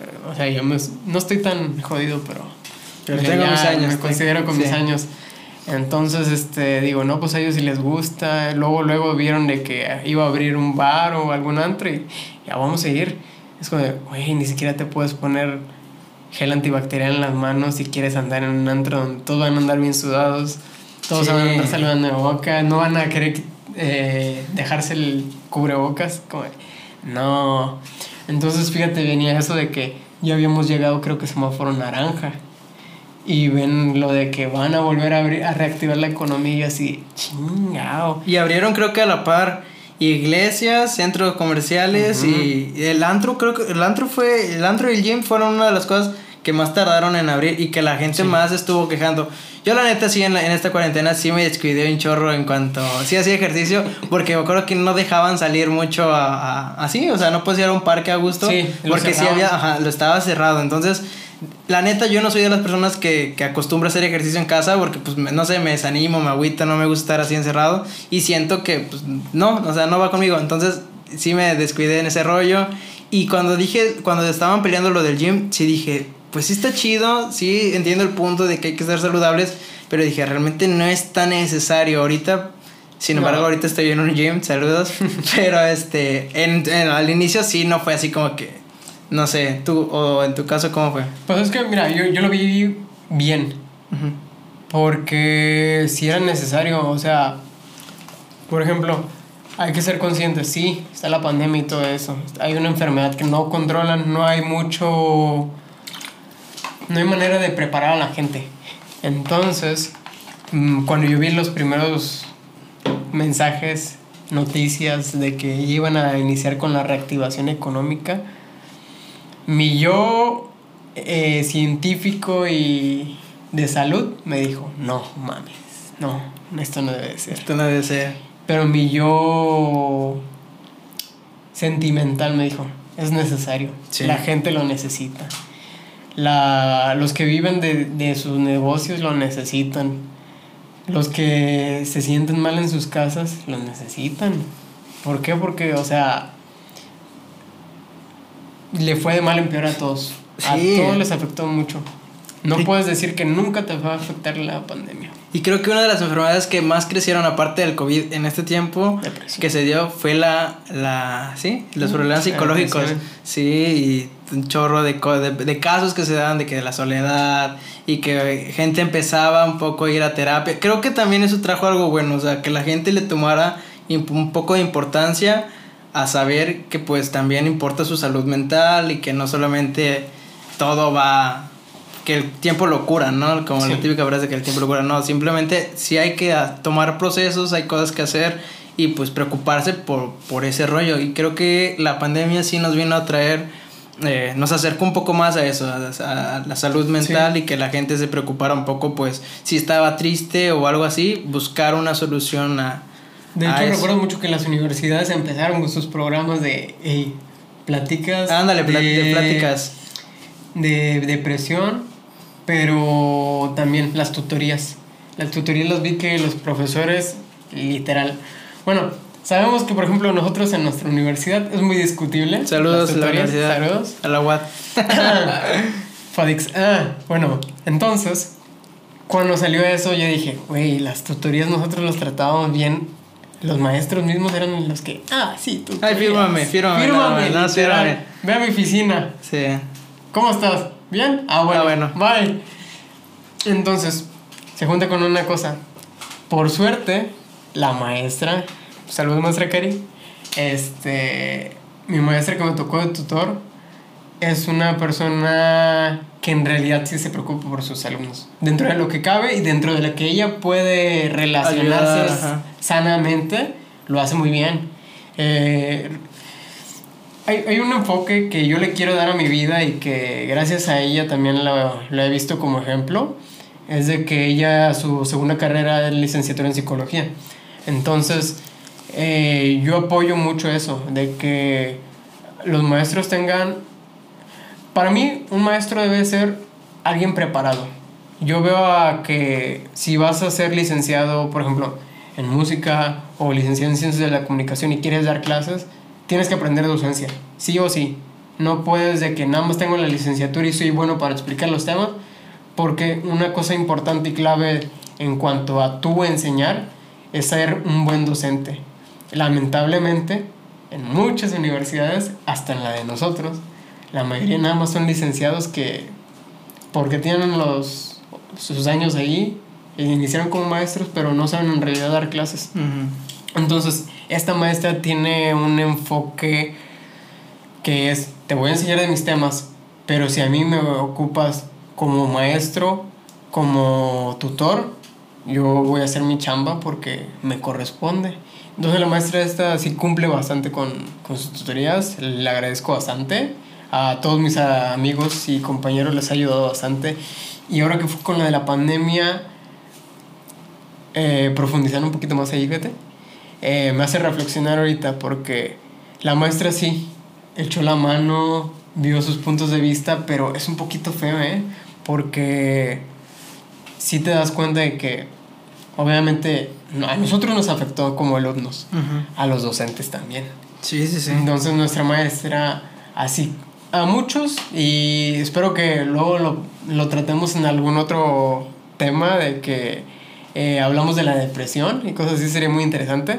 Eh, o sea, yo no estoy tan jodido, pero.
Pero tengo mis años.
Me considero con mis años. Entonces, este, digo, no, pues a ellos sí les gusta. Luego, luego vieron de que iba a abrir un bar o algún antro y ya vamos a ir. Es como de, güey, ni siquiera te puedes poner gel antibacterial en las manos si quieres andar en un antro donde todos van a andar bien sudados, todos van a andar saludando de boca, no van a querer eh, dejarse el cubrebocas. Como no. Entonces, fíjate, venía eso de que ya habíamos llegado, creo que semáforo naranja. Y ven lo de que van a volver a, abrir, a reactivar la economía y así, chingao.
Y abrieron, creo que a la par iglesias, centros comerciales y el antro, creo que el antro fue, el antro y el gym fueron una de las cosas que más tardaron en abrir y que la gente más estuvo quejando. Yo la neta sí en, en, esta cuarentena sí me descuidé un chorro en cuanto, sí hacía ejercicio porque me acuerdo que no dejaban salir mucho a, así, o sea, no podía ir a un parque a gusto porque sí había, ajá, lo estaba cerrado, entonces la neta, yo no soy de las personas que, que acostumbro a hacer ejercicio en casa porque, pues, no sé, me desanimo, me agüita, no me gusta estar así encerrado y siento que, pues, no, o sea, no va conmigo. Entonces, sí me descuidé en ese rollo. Y cuando dije, cuando estaban peleando lo del gym, sí dije, pues sí está chido, sí entiendo el punto de que hay que ser saludables, pero dije, realmente no es tan necesario ahorita. Sin embargo, ahorita estoy en un gym, saludos. pero este, en, al inicio sí no fue así como que no sé, tú, o en tu caso, ¿cómo fue?
Pues es que, mira, yo, yo lo vi bien. Porque si era necesario, o sea, por ejemplo, hay que ser conscientes, sí, está la pandemia y todo eso. Hay una enfermedad que no controlan, no hay mucho... No hay manera de preparar a la gente. Entonces, mm, cuando yo vi los primeros mensajes, noticias de que iban a iniciar con la reactivación económica, mi yo eh, científico y de salud me dijo, no mames, no, esto no debe ser.
Esto no debe ser.
Pero mi yo sentimental me dijo, es necesario, la gente lo necesita. La, los que viven de, de sus negocios lo necesitan. Los que se sienten mal en sus casas lo necesitan. ¿Por qué? Porque, o sea, le fue de mal en peor a todos. A todos les afectó mucho. No puedes decir que nunca te va a afectar la pandemia.
Y creo que una de las enfermedades que más crecieron aparte del COVID en este tiempo que se dio fue la, la ¿sí? Los problemas psicológicos. Sí, y un chorro de, co- de, de casos que se dan de que la soledad y que gente empezaba un poco a ir a terapia. Creo que también eso trajo algo bueno, o sea, que la gente le tomara un poco de importancia a saber que pues también importa su salud mental y que no solamente todo va que el tiempo lo cura, ¿no? Como la
Sí.
típica frase que el tiempo lo cura, no, simplemente sí hay que tomar procesos, hay cosas que hacer y pues preocuparse por, por ese rollo. Y creo que la pandemia sí nos vino a traer, eh, nos acercó un poco más a eso, a, a la salud mental y que la gente se preocupara un poco, pues si estaba triste o algo así, buscar una solución a...
De hecho,
eso.
recuerdo mucho que las universidades empezaron con sus programas de hey, pláticas.
Ándale, plat- de pláticas.
De depresión, pero también las tutorías. Las tutorías las vi que los profesores, literal. Bueno, sabemos que, por ejemplo, nosotros en nuestra universidad es muy discutible.
Saludos
las
a la universidad.
Saludos.
A la UAT.
Fadix. Ah, bueno, entonces, cuando salió eso, yo dije, güey, las tutorías nosotros los tratábamos bien. Los maestros mismos eran los que, ah, sí, tú.
Ay, fírmame, fírmame,
Fírmame,
más,
literal.
fírmame.
Ve a mi oficina.
Sí.
¿Cómo estás? ¿Bien? Ah, bueno.
Ah, bueno.
Bye. Entonces, se junta con una cosa. Por suerte, la maestra, saludos maestra Cari, este, mi maestra que me tocó de tutor, es una persona que en realidad sí se preocupa por sus alumnos. Dentro de lo que cabe y dentro de lo que ella puede relacionarse
Ayudar,
sanamente, lo hace muy bien. Eh, hay, hay un enfoque que yo le quiero dar a mi vida y que gracias a ella también lo, lo he visto como ejemplo. Es de que ella, su segunda carrera es licenciatura en psicología. Entonces, eh, yo apoyo mucho eso, de que los maestros tengan... Para mí, un maestro debe ser alguien preparado. Yo veo a que si vas a ser licenciado, por ejemplo, en música o licenciado en ciencias de la comunicación y quieres dar clases, tienes que aprender docencia, sí o sí. No puedes de que nada más tengo la licenciatura y soy bueno para explicar los temas, porque una cosa importante y clave en cuanto a tú enseñar es ser un buen docente. Lamentablemente, en muchas universidades, hasta en la de nosotros, la mayoría nada más son licenciados que, porque tienen los, sus años ahí, e iniciaron como maestros, pero no saben en realidad dar clases.
Ujú.
Entonces, esta maestra tiene un enfoque que es, te voy a enseñar de mis temas, pero si a mí me ocupas como maestro, como tutor, yo voy a hacer mi chamba porque me corresponde. Entonces la maestra esta sí cumple bastante con, con sus tutorías, le agradezco bastante. A todos mis amigos y compañeros les ha ayudado bastante. Y ahora que fue con la de la pandemia, eh, profundizando un poquito más ahí, fíjate, eh, me hace reflexionar ahorita porque la maestra sí echó la mano, vio sus puntos de vista, pero es un poquito feo, ¿eh? Porque sí te das cuenta de que obviamente a nosotros nos afectó como alumnos, a los docentes también.
Sí, sí, sí.
Entonces nuestra maestra, así, a muchos, y espero que luego lo, lo tratemos en algún otro tema de que eh, hablamos de la depresión y cosas así, sería muy interesante.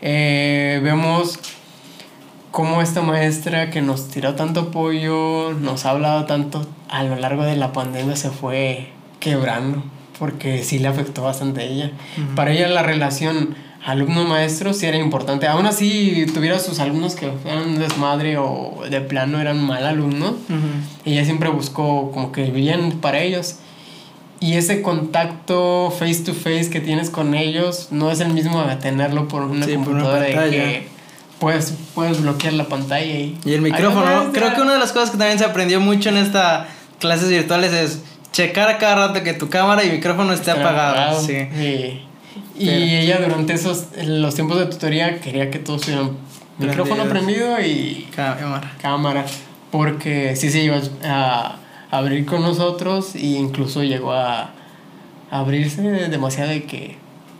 Eh, vemos cómo esta maestra que nos tiró tanto apoyo, nos ha hablado tanto, a lo largo de la pandemia se fue quebrando, porque sí le afectó bastante a ella. Para ella la relación alumno-maestro sí era importante. Aún así, tuviera sus alumnos que eran desmadre o de plano eran mal alumnos,
Ujú.
ella siempre buscó como que bien para ellos. Y ese contacto face to face que tienes con ellos no es el mismo a tenerlo por una
Sí, por una
computadora de que puedes, puedes bloquear la pantalla y...
Y el micrófono, ¿no? Creo que una de las cosas que también se aprendió mucho en estas clases virtuales es checar a cada rato que tu cámara y micrófono esté apagado. Sí.
Sí. Y ella durante esos, los tiempos de tutoría quería que todos tuvieran micrófono prendido y
Cámara.
cámara, porque sí se iba a abrir con nosotros e incluso llegó a abrirse demasiado de que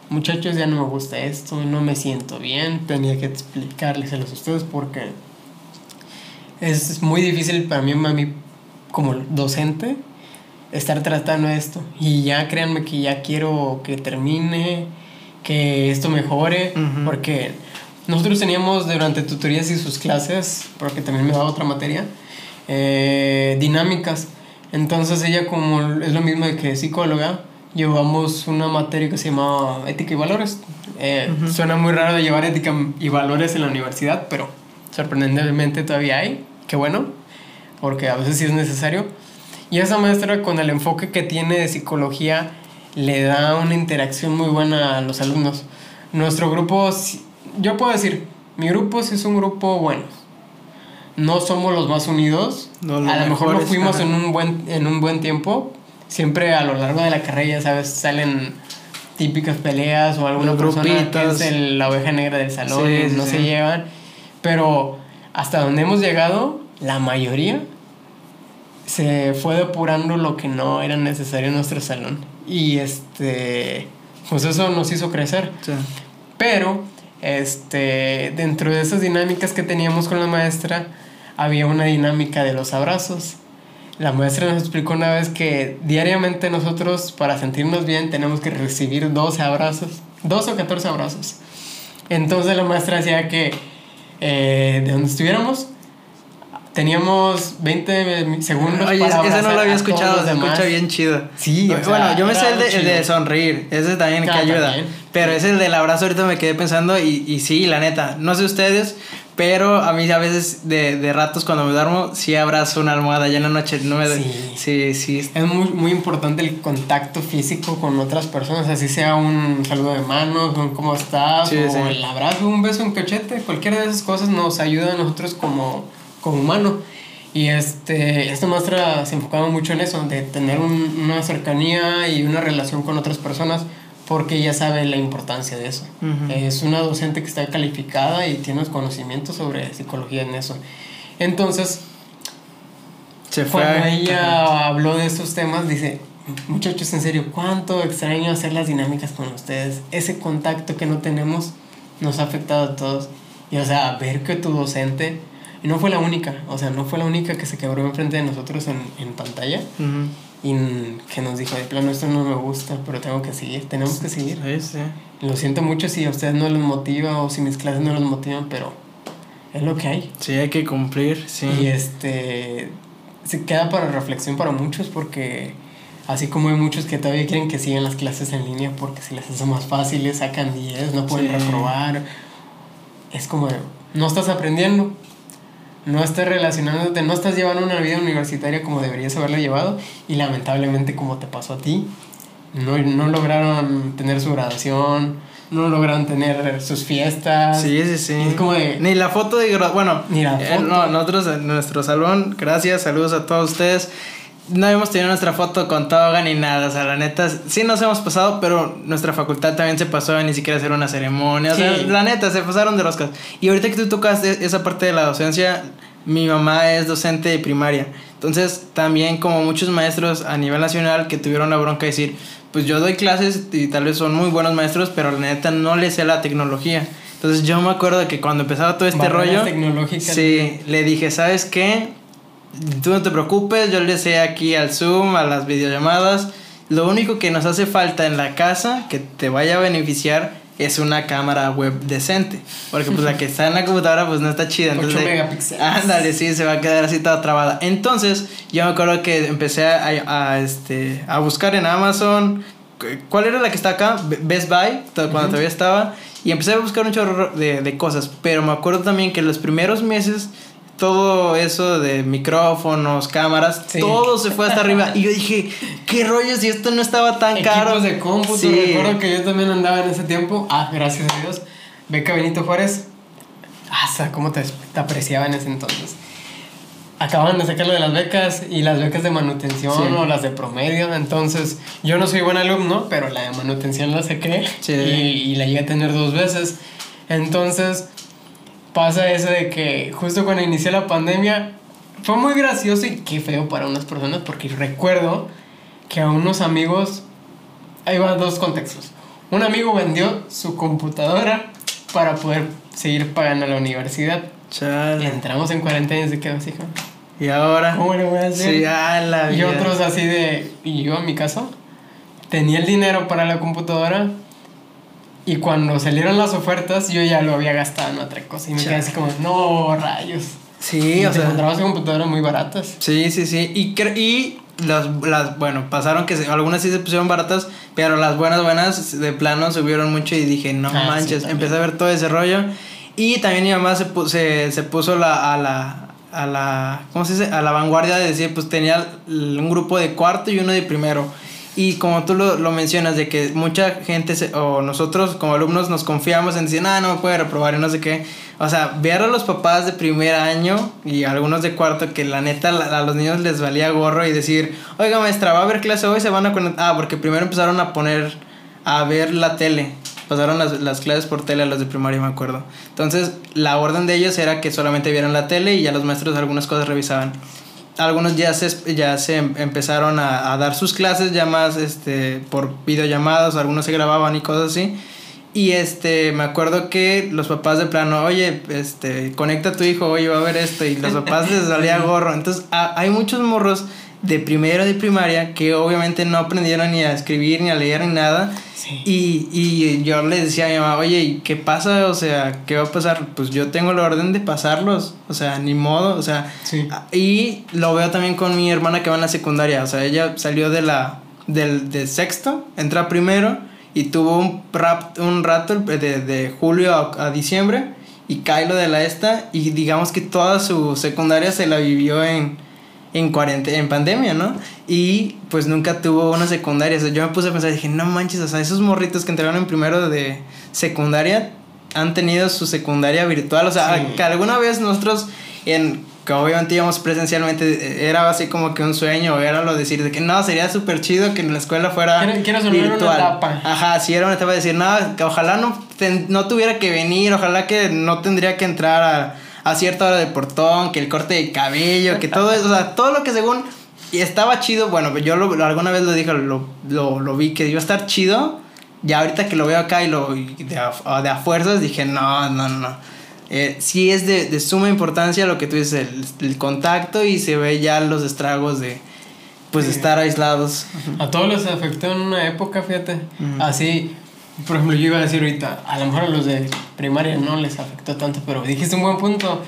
muchachos ya no me gusta esto, no me siento bien, tenía que explicarles a los ustedes porque es muy difícil para mí, mami, como docente, estar tratando esto. Y ya créanme que ya quiero que termine, que esto mejore, porque nosotros teníamos durante tutorías y sus clases, porque también me daba otra materia, eh, dinámicas. Entonces ella como es lo mismo de que psicóloga, llevamos una materia que se llama ética y valores. Eh, suena muy raro de llevar ética y valores en la universidad, pero sorprendentemente todavía hay. Qué bueno, porque a veces sí es necesario. Y esa maestra con el enfoque que tiene de psicología le da una interacción muy buena a los alumnos. Nuestro grupo, yo puedo decir, mi grupo sí es un grupo bueno. No somos los más unidos. a lo mejor lo fuimos en un, buen, en un buen tiempo. Siempre a lo largo de la carrera, ya sabes, salen típicas peleas o alguna persona que es la oveja negra del salón no se llevan. Pero hasta donde hemos llegado, la mayoría se fue depurando lo que no era necesario en nuestro salón. Y este, pues eso nos hizo crecer. Pero, este, dentro de esas dinámicas que teníamos con la maestra, había una dinámica de los abrazos. La maestra nos explicó una vez que diariamente nosotros, para sentirnos bien, tenemos que recibir 12 abrazos, 12 o 14 abrazos. Entonces la maestra decía que eh, de donde estuviéramos, teníamos 20 segundos
Oye, para ese no lo había escuchado, se escucha bien chido.
Sí,
bueno, yo me sé el de, sonreír, ese también que ayuda. Pero ese el del abrazo ahorita me quedé pensando y, y sí, la neta, no sé ustedes, pero a mí a veces de, de, ratos cuando me duermo sí abrazo una almohada ya en la noche. No me sí. sí, sí.
Es muy, muy importante el contacto físico con otras personas, así sea un saludo de manos, un cómo estás, o el abrazo, un beso, un cachete, cualquiera de esas cosas nos ayuda a nosotros como, como humanos. Y este, esta maestra se enfocaba mucho en eso, de tener una cercanía y una relación con otras personas porque ella sabe la importancia de eso. Es una docente que está calificada y tiene los conocimientos sobre psicología en eso. Entonces, Se fue cuando ella habló de estos temas, dice, muchachos, en serio, cuánto extraño hacer las dinámicas con ustedes. Ese contacto que no tenemos nos ha afectado a todos. Y o sea, ver que tu docente, y no fue la única, o sea, no fue la única que se quebró enfrente de nosotros en, en pantalla y que nos dijo, de plano, esto no me gusta, pero tengo que seguir, tenemos que seguir. Lo siento mucho si a ustedes no les motiva o si mis clases no los motivan, pero es lo que hay.
Sí, hay que cumplir, sí.
Y este, se queda para reflexión para muchos porque así como hay muchos que todavía quieren que sigan las clases en línea porque se les hace más fáciles, sacan 10, no pueden reprobar. Es como, no estás aprendiendo, no estás relacionándote, no estás llevando una vida universitaria como deberías haberla llevado y lamentablemente como te pasó a ti, no, no lograron tener su graduación, no lograron tener sus fiestas.
Sí, sí, sí. como Ni la foto de Bueno, Ni la eh, no, nosotros en nuestro salón, gracias, saludos a todos ustedes no hemos tenido nuestra foto con toga ni nada. O sea, la neta, sí nos hemos pasado, pero nuestra facultad también se pasó a ni siquiera hacer una ceremonia. O sea, la neta, se pasaron de roscas. Y ahorita que tú tocas esa parte de la docencia, mi mamá es docente de primaria. Entonces, también como muchos maestros a nivel nacional que tuvieron la bronca de decir, pues yo doy clases y tal vez son muy buenos maestros, pero la neta no les sé la tecnología. Entonces yo me acuerdo de que cuando empezaba todo este rollo, sí, le dije, ¿sabes qué? Tú no te preocupes, yo le sé aquí al Zoom, a las videollamadas. Lo único que nos hace falta en la casa que te vaya a beneficiar es una cámara web decente. Porque pues la que está en la computadora pues no está chida.
Entonces, 8 megapíxeles.
Ándale, sí, se va a quedar así toda trabada. Entonces, yo me acuerdo que empecé a, este, a buscar en Amazon. ¿Cuál era la que está acá? Best Buy, cuando todavía estaba. Y empecé a buscar un chorro de, de cosas. Pero me acuerdo también que los primeros meses todo eso de micrófonos, cámaras, todo se fue hasta arriba. Y yo dije, ¿qué rollo si esto no estaba tan
Equipos
caro?
de cómputo, sí. recuerdo que yo también andaba en ese tiempo. Ah, gracias a Dios. Beca Benito Juárez. Hasta cómo te, apreciaba en ese entonces. Acaban de sacarlo de las becas y las becas de manutención o las de promedio. Entonces, yo no soy buen alumno, pero la de manutención la saqué y, y la llegué a tener dos veces. Entonces, pasa eso de que justo cuando inició la pandemia fue muy gracioso y qué feo para unas personas porque recuerdo que a unos amigos, ahí van dos contextos. Un amigo vendió su computadora para poder seguir pagando la universidad.
Chale.
Y entramos en cuarentena y se quedó así,
¿Y ahora?
¿Cómo le voy a hacer?
Sí, a la
y otros así de... Y yo en mi caso, tenía el dinero para la computadora, y cuando salieron las ofertas, yo ya lo había gastado en otra cosa. Y me quedé así como, no, rayos.
Sí,
Y
o
te
sea.
encontrabas en computadoras muy baratas.
Sí, sí, sí. Y, y las, las, bueno, pasaron que se- algunas sí se pusieron baratas, pero las buenas, buenas de plano subieron mucho y dije, no
Ah, sí,
manches,
también.
empecé a ver todo ese rollo. Y también mi mamá se, pu- se, se puso la, a la, a la, ¿cómo se dice? A la vanguardia de decir, pues tenía un grupo de cuarto y uno de primero. Y como tú lo, lo mencionas, de que mucha gente se- o nosotros como alumnos nos confiamos en decir, ah, no me puede reprobar y no sé qué. O sea, ver a los papás de primer año y algunos de cuarto que la neta a los niños les valía gorro y decir, oiga maestra, va a haber clase hoy, se van a conectar. Ah, porque primero empezaron a poner, a ver la tele. Pasaron las, las clases por tele a los de primaria, me acuerdo. Entonces, la orden de ellos era que solamente vieran la tele y ya los maestros algunas cosas revisaban algunos ya se, ya se em- empezaron a, a dar sus clases ya más este, por videollamadas, algunos se grababan y cosas así. Y este, me acuerdo que los papás de plano, oye, este, conecta a tu hijo, oye, va a ver esto. Y los papás les salía gorro. Entonces, a- hay muchos morros de primero de primaria que obviamente no aprendieron ni a escribir, ni a leer, ni nada.
Sí.
Y, y yo le decía a mi mamá, oye, ¿y qué pasa? O sea, ¿qué va a pasar? Pues yo tengo la orden de pasarlos. O sea, ni modo. O sea,
Sí.
y lo veo también con mi hermana que va en la secundaria. O sea, ella salió de la, del, de sexto, entra primero y tuvo un, rap, un rato de, de julio a, a diciembre y cae lo de la esta. Y digamos que toda su secundaria se la vivió en, en cuarentena, en pandemia, ¿no? Y pues nunca tuvo una secundaria. O sea, yo me puse a pensar, dije, no manches, o sea, esos morritos que entraron en primero de secundaria han tenido su secundaria virtual. O sea,
Sí.
que alguna vez nosotros, en, que obviamente íbamos presencialmente, eh, era así como que un sueño, era lo de decir de que no, sería súper chido que en la escuela fuera
Quiero- quiero sonar una
virtual.
etapa.
Ajá, sí, era una etapa de decir, no, que ojalá no, ten- no tuviera que venir, ojalá que no tendría que entrar a, a cierta hora de portón, que el corte de cabello, que todo eso, o sea, todo lo que según y estaba chido, bueno, yo lo, alguna vez lo dije, lo, lo, lo vi que iba a estar chido, ya ahorita que lo veo acá y lo y de, a, de a fuerzas dije, no, no, no. Eh, sí es de, de suma importancia lo que tú dices, el, el contacto y se ve ya los estragos de, pues,
Sí.
estar aislados.
A todos les afectó en una época, fíjate. Así, por ejemplo, yo iba a decir ahorita, a lo mejor a los de primaria no les afectó tanto, pero dijiste un buen punto.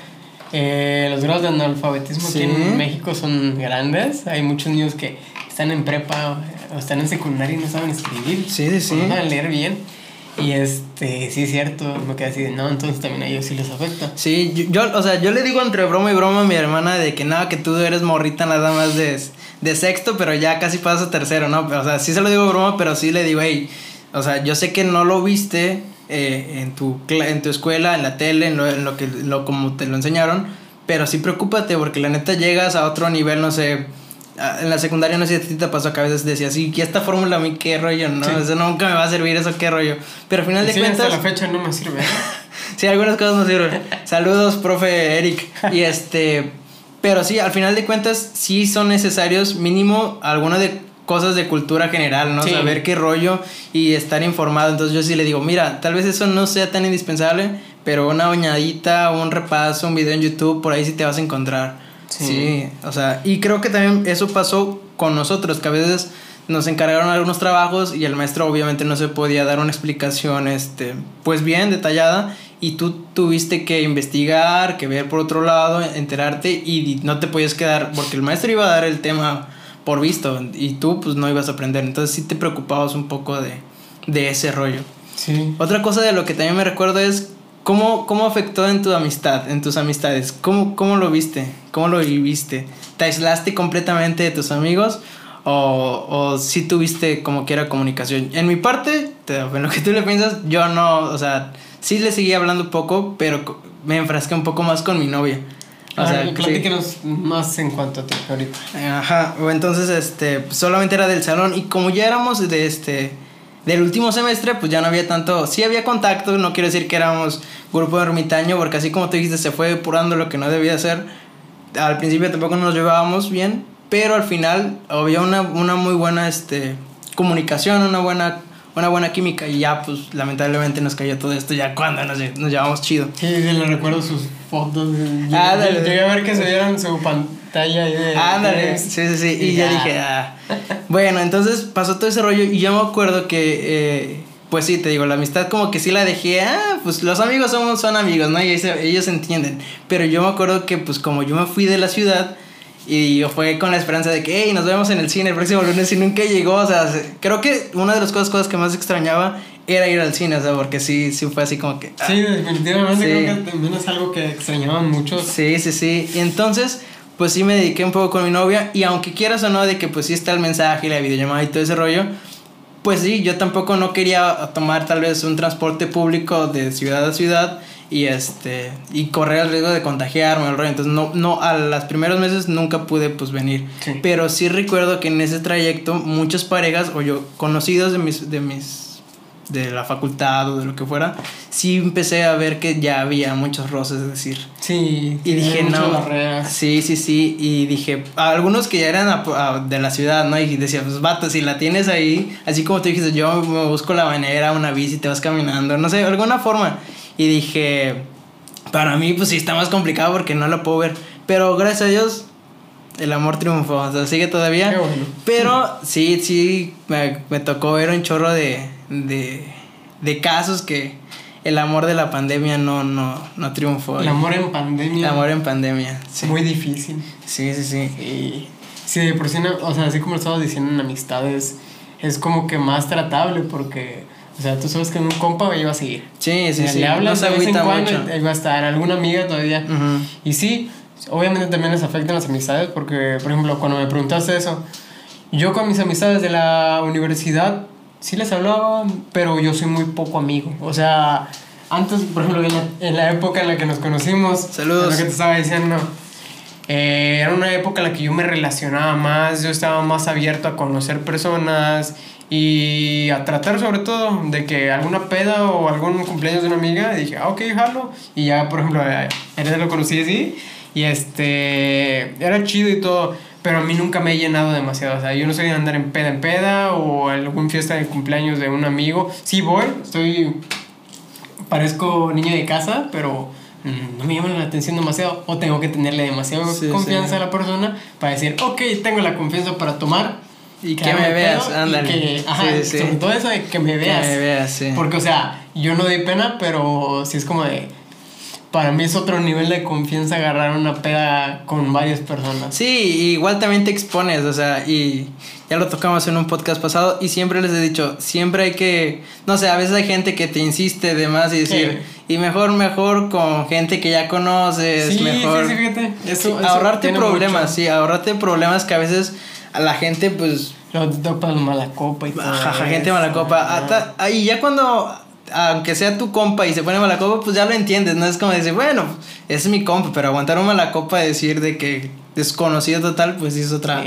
Eh, los grados de analfabetismo
Sí.
aquí en México son grandes. Hay muchos niños que están en prepa o están en secundaria y no saben escribir.
Sí, sí,
No saben leer bien. Y este, sí es cierto, me quedé así de, no, entonces también a ellos sí les afecta.
Sí, yo, yo, o sea, yo le digo entre broma y broma a mi hermana de que nada, que tú eres morrita nada más de, de sexto, pero ya casi pasas a tercero, ¿no? O sea, sí se lo digo broma, pero sí le digo, hey, o sea, yo sé que no lo viste eh, en, tu, en tu escuela, en la tele, en lo, en lo que, lo, como te lo enseñaron, pero sí preocúpate porque la neta llegas a otro nivel, no sé. En la secundaria no sé si te pasó que a veces decías, sí, ¿y esta fórmula a mí qué rollo? No,
Sí.
eso nunca me va a servir, eso qué rollo. Pero al final de
Sí,
cuentas...
hasta la fecha no me sirve.
Sí, algunas cosas no sirven. Saludos, profe Eric. Y este, pero sí, al final de cuentas sí son necesarios mínimo algunas de cosas de cultura general, ¿no?
Sí.
Saber qué rollo y estar informado. Entonces yo sí le digo, mira, tal vez eso no sea tan indispensable, pero una bañadita, un repaso, un video en YouTube, por ahí sí te vas a encontrar.
Sí.
Sí, o sea, y creo que también eso pasó con nosotros, que a veces nos encargaron algunos trabajos y el maestro obviamente no se podía dar una explicación, este, pues bien detallada y tú tuviste que investigar, que ver por otro lado, enterarte y no te podías quedar porque el maestro iba a dar el tema por visto y tú pues no ibas a aprender, entonces sí te preocupabas un poco de, de ese rollo.
Sí.
Otra cosa de lo que también me recuerdo es cómo, cómo afectó en tu amistad, en tus amistades. ¿Cómo, ¿Cómo lo viste? ¿Cómo lo viviste? ¿Te aislaste completamente de tus amigos? ¿O, o sí tuviste como quiera comunicación? En mi parte, te- en lo que tú le piensas, yo no, o sea, sí le seguía hablando poco, pero me enfrasqué un poco más con mi novia. O sea, sí.
platíquenos más en cuanto a ti ahorita.
Ajá, entonces este solamente era del salón y como ya éramos de este del último semestre, pues ya no había tanto, sí había contacto, no quiero decir que éramos grupo ermitaño, porque así como tú dijiste, se fue depurando lo que no debía hacer. Al principio tampoco nos llevábamos bien, pero al final había una, una muy buena este comunicación, una buena una buena química y ya pues lamentablemente nos cayó todo esto ya cuando nos, nos llevamos chido.
Sí, le recuerdo sus fotos. Llegué,
Ah, dale.
llegué a ver que se dieron su pantalla ahí de.
Ándale,
de-
sí, sí, sí. Y
Y
ya
ya.
dije, ah. Bueno, entonces pasó todo ese rollo y yo me acuerdo que, eh, pues sí, te digo, la amistad como que sí la dejé, ah, pues los amigos son, son amigos, ¿no? Y ellos, ellos entienden. Pero yo me acuerdo que pues como yo me fui de la ciudad y yo fue con la esperanza de que, hey, nos vemos en el cine el próximo lunes y nunca llegó, o sea, creo que una de las cosas, cosas que más extrañaba era ir al cine, o sea, porque sí, sí fue así como que...
Ah, sí, definitivamente creo que también es algo que extrañaban muchos.
Sí, sí, sí. Y entonces, pues sí me dediqué un poco con mi novia y aunque quieras o no de que pues sí está el mensaje y la videollamada y todo ese rollo, pues sí, yo tampoco no quería tomar tal vez un transporte público de ciudad a ciudad y este y correr el riesgo de contagiarme el rollo entonces no no a los primeros meses nunca pude pues venir pero sí recuerdo que en ese trayecto muchas parejas o yo conocidos de mis de mis de la facultad o de lo que fuera, sí empecé a ver que ya había muchos roces, es decir.
Sí,
y dije, no. Sí, sí, sí. Y dije, algunos que ya eran de la ciudad, ¿no? Y decía, pues vato, si la tienes ahí, así como tú dijiste, yo me busco la manera, una bici, te vas caminando, no sé, alguna forma. Y dije, para mí, pues sí está más complicado porque no lo puedo ver. Pero gracias a Dios, el amor triunfó, o sea, sigue todavía. Qué bueno. Pero sí, sí, me, me tocó ver un chorro de de, de casos que el amor de la pandemia no, no, no triunfó.
El amor en pandemia.
El amor en pandemia.
Sí. Muy difícil.
Sí, sí, sí.
Sí, sí por sí, o sea, así como estabas diciendo en amistades, es como que más tratable porque, o sea, tú sabes que un compa iba a seguir.
Sí, sí, sí.
Le hablas de vez en cuando, iba a estar alguna amiga todavía. Y sí, obviamente también les afectan las amistades porque, por ejemplo, cuando me preguntaste eso, yo con mis amistades de la universidad sí les hablaba, pero yo soy muy poco amigo. O sea, antes, por ejemplo, en la, época en la que nos conocimos,
Saludos.
lo que te estaba diciendo, eh, era una época en la que yo me relacionaba más, yo estaba más abierto a conocer personas y a tratar sobre todo de que alguna peda o algún cumpleaños de una amiga, dije, ah, ok, jalo. Y ya, por ejemplo, a lo conocí así y este, era chido y todo pero a mí nunca me he llenado demasiado. O sea, yo no soy de andar en peda en peda o algún fiesta de cumpleaños de un amigo. Sí voy, estoy. Parezco niño de casa, pero mm, no me llama la atención demasiado. O tengo que tenerle demasiada confianza a la persona para decir, ok, tengo la confianza para tomar.
Y que, me veas, ándale.
ajá, sobre todo eso de que me veas.
Que me veas, sí.
Porque, o sea, yo no doy pena, pero sí es como de para mí es otro nivel de confianza agarrar una peda con varias personas.
Sí, igual también te expones, o sea, y ya lo tocamos en un podcast pasado y siempre les he dicho, siempre hay que, no sé, a veces hay gente que te insiste de más y decir, y mejor, mejor con gente que ya conoces,
sí,
mejor.
Sí, sí, fíjate. Eso,
ahorrarte problemas, sí, ahorrarte problemas que a veces a la gente pues...
Lo topas mala copa y todo.
Jaja, gente mala copa. y ya cuando aunque sea tu compa y se pone mala copa, pues ya lo entiendes, ¿no? Es como decir, bueno, es mi compa, pero aguantar una mala copa y decir de que desconocido total, pues es otra,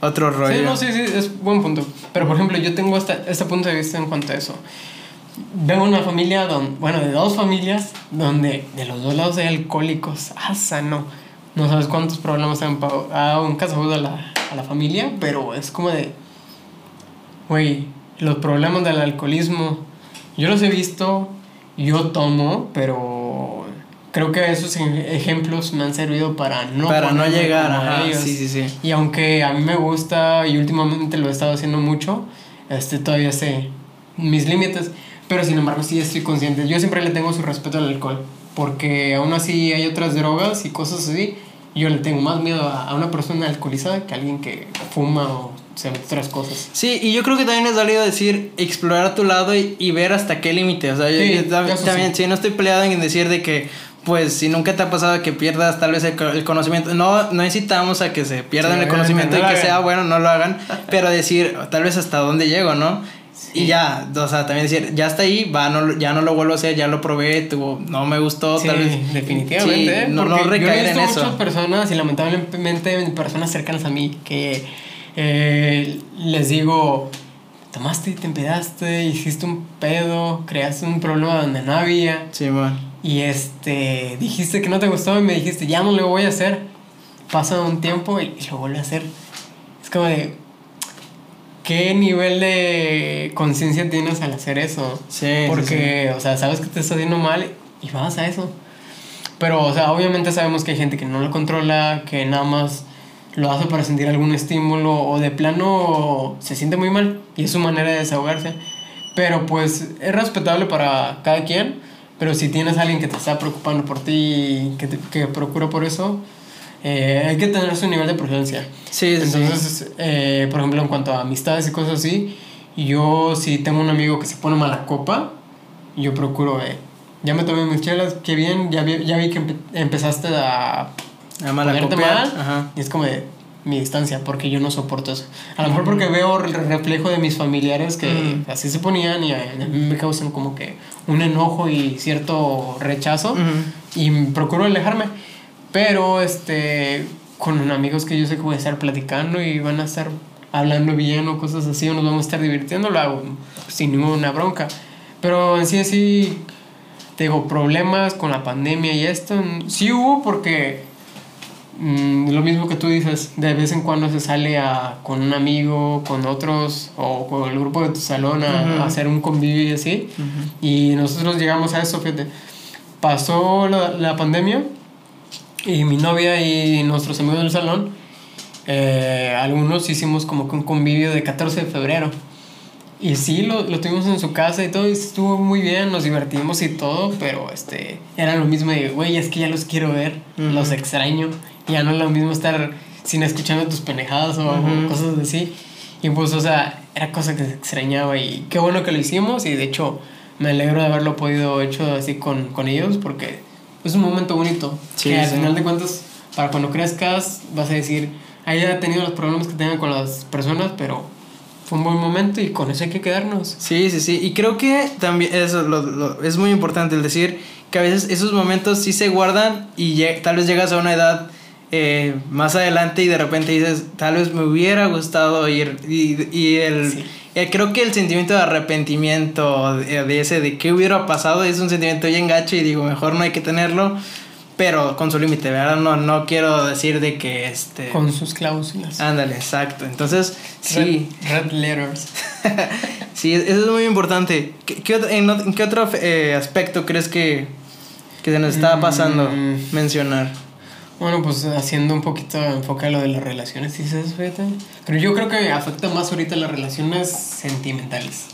otro rollo.
Sí, no, sí, sí, es buen punto. Pero por ejemplo, yo tengo este, este punto de vista en cuanto a eso. Veo una familia, donde, bueno, de dos familias, donde de los dos lados hay alcohólicos. Ah, no. No sabes cuántos problemas han a un caso a la, a la familia, pero es como de, güey, los problemas del alcoholismo yo los he visto, yo tomo, pero creo que esos ejemplos me han servido para no
para no llegar a ellos. Sí, sí, sí.
Y aunque a mí me gusta y últimamente lo he estado haciendo mucho, este todavía sé mis límites, pero sin embargo sí estoy consciente. Yo siempre le tengo su respeto al alcohol, porque aún así hay otras drogas y cosas así. Yo le tengo más miedo a una persona alcoholizada que a alguien que fuma o sean otras cosas.
Sí, y yo creo que también es válido decir, explorar a tu lado y, ver hasta qué límite. O sea, yo, también, sí. no estoy peleado en decir de que, pues, si nunca te ha pasado que pierdas tal vez el, conocimiento, no, no necesitamos a que se pierdan el conocimiento y que sea bueno, no lo hagan, pero decir, tal vez hasta dónde llego, ¿no? Y ya, o sea, también decir, ya está ahí, va, no, ya no lo vuelvo a hacer, ya lo probé, tuvo, no me gustó, tal vez.
Definitivamente, no, no recaer yo he visto en muchas personas y lamentablemente personas cercanas a mí que eh, les digo, tomaste y te empedaste, hiciste un pedo, creaste un problema donde no había.
Sí, man.
Y este, dijiste que no te gustaba y me dijiste, ya no lo voy a hacer. Pasa un tiempo y, lo vuelve a hacer. Es como de, ¿qué nivel de conciencia tienes al hacer eso?
Sí.
Porque, o sea, sabes que te está haciendo mal y vas a eso. Pero, o sea, obviamente sabemos que hay gente que no lo controla, que nada más lo hace para sentir algún estímulo o de plano se siente muy mal y es su manera de desahogarse. Pero pues es respetable para cada quien. Pero si tienes a alguien que te está preocupando por ti, que, te, que procura por eso, eh, hay que tener su nivel de presencia.
Sí, sí,
Entonces, eh, por ejemplo, en cuanto a amistades y cosas así, yo si tengo un amigo que se pone mala copa, yo procuro, eh, ya me tomé mis chelas, qué bien, ya vi, ya vi que empe- empezaste a
A mala
ponerte
copiar,
mal,
ajá.
y es como de mi distancia, porque yo no soporto eso. A lo mejor porque veo el reflejo de mis familiares que
Ujú.
así se ponían y a a mí me causan como que un enojo y cierto rechazo
Ujú.
y procuro alejarme. Pero este con amigos que yo sé que voy a estar platicando y van a estar hablando bien o cosas así o nos vamos a estar divirtiendo, lo hago sin ninguna bronca. Pero en sí en sí te digo problemas con la pandemia y esto mm, sí hubo porque mm, lo mismo que tú dices, de vez en cuando se sale a, con un amigo, con otros o con el grupo de tu salón a, hacer un convivio y así. Y nosotros llegamos a eso, fíjate. Pasó la, la pandemia y mi novia y nuestros amigos del salón, eh, algunos hicimos como que un convivio de 14 de febrero. Y sí, lo, lo tuvimos en su casa y todo, y estuvo muy bien, nos divertimos y todo, pero este, era lo mismo de, güey, es que ya los quiero ver, los extraño, ya no es lo mismo estar sin escuchando tus pendejadas o
Ujú.
cosas así. Y pues, o sea, era cosa que se extrañaba y qué bueno que lo hicimos y de hecho me alegro de haberlo podido hecho así con, con ellos porque es un momento bonito.
Sí,
que al
sí.
final de cuentas, para cuando crezcas, vas a decir, haya tenido los problemas que tengan con las personas, pero fue un buen momento y con eso hay que quedarnos.
Sí, sí, sí. Y creo que también eso lo- lo- es muy importante el decir que a veces esos momentos sí se guardan y tal vez llegas a una edad eh, más adelante y de repente dices, tal vez me hubiera gustado ir. Y, y el,
Sí.
eh, creo que el sentimiento de arrepentimiento de, de ese, de qué hubiera pasado, es un sentimiento bien gacho y digo, mejor no hay que tenerlo. Pero con su límite, ¿verdad? No, no quiero decir de que este...
Con sus cláusulas.
Ándale, exacto. Entonces, sí.
Red, red letters.
Sí, eso es muy importante. ¿Qué, qué en, qué otro eh, aspecto crees que, que se nos estaba pasando
Mm.
mencionar?
Bueno, pues haciendo un poquito enfoque a lo de las relaciones, dices, fíjate. Pero yo creo que afecta más ahorita las relaciones sentimentales.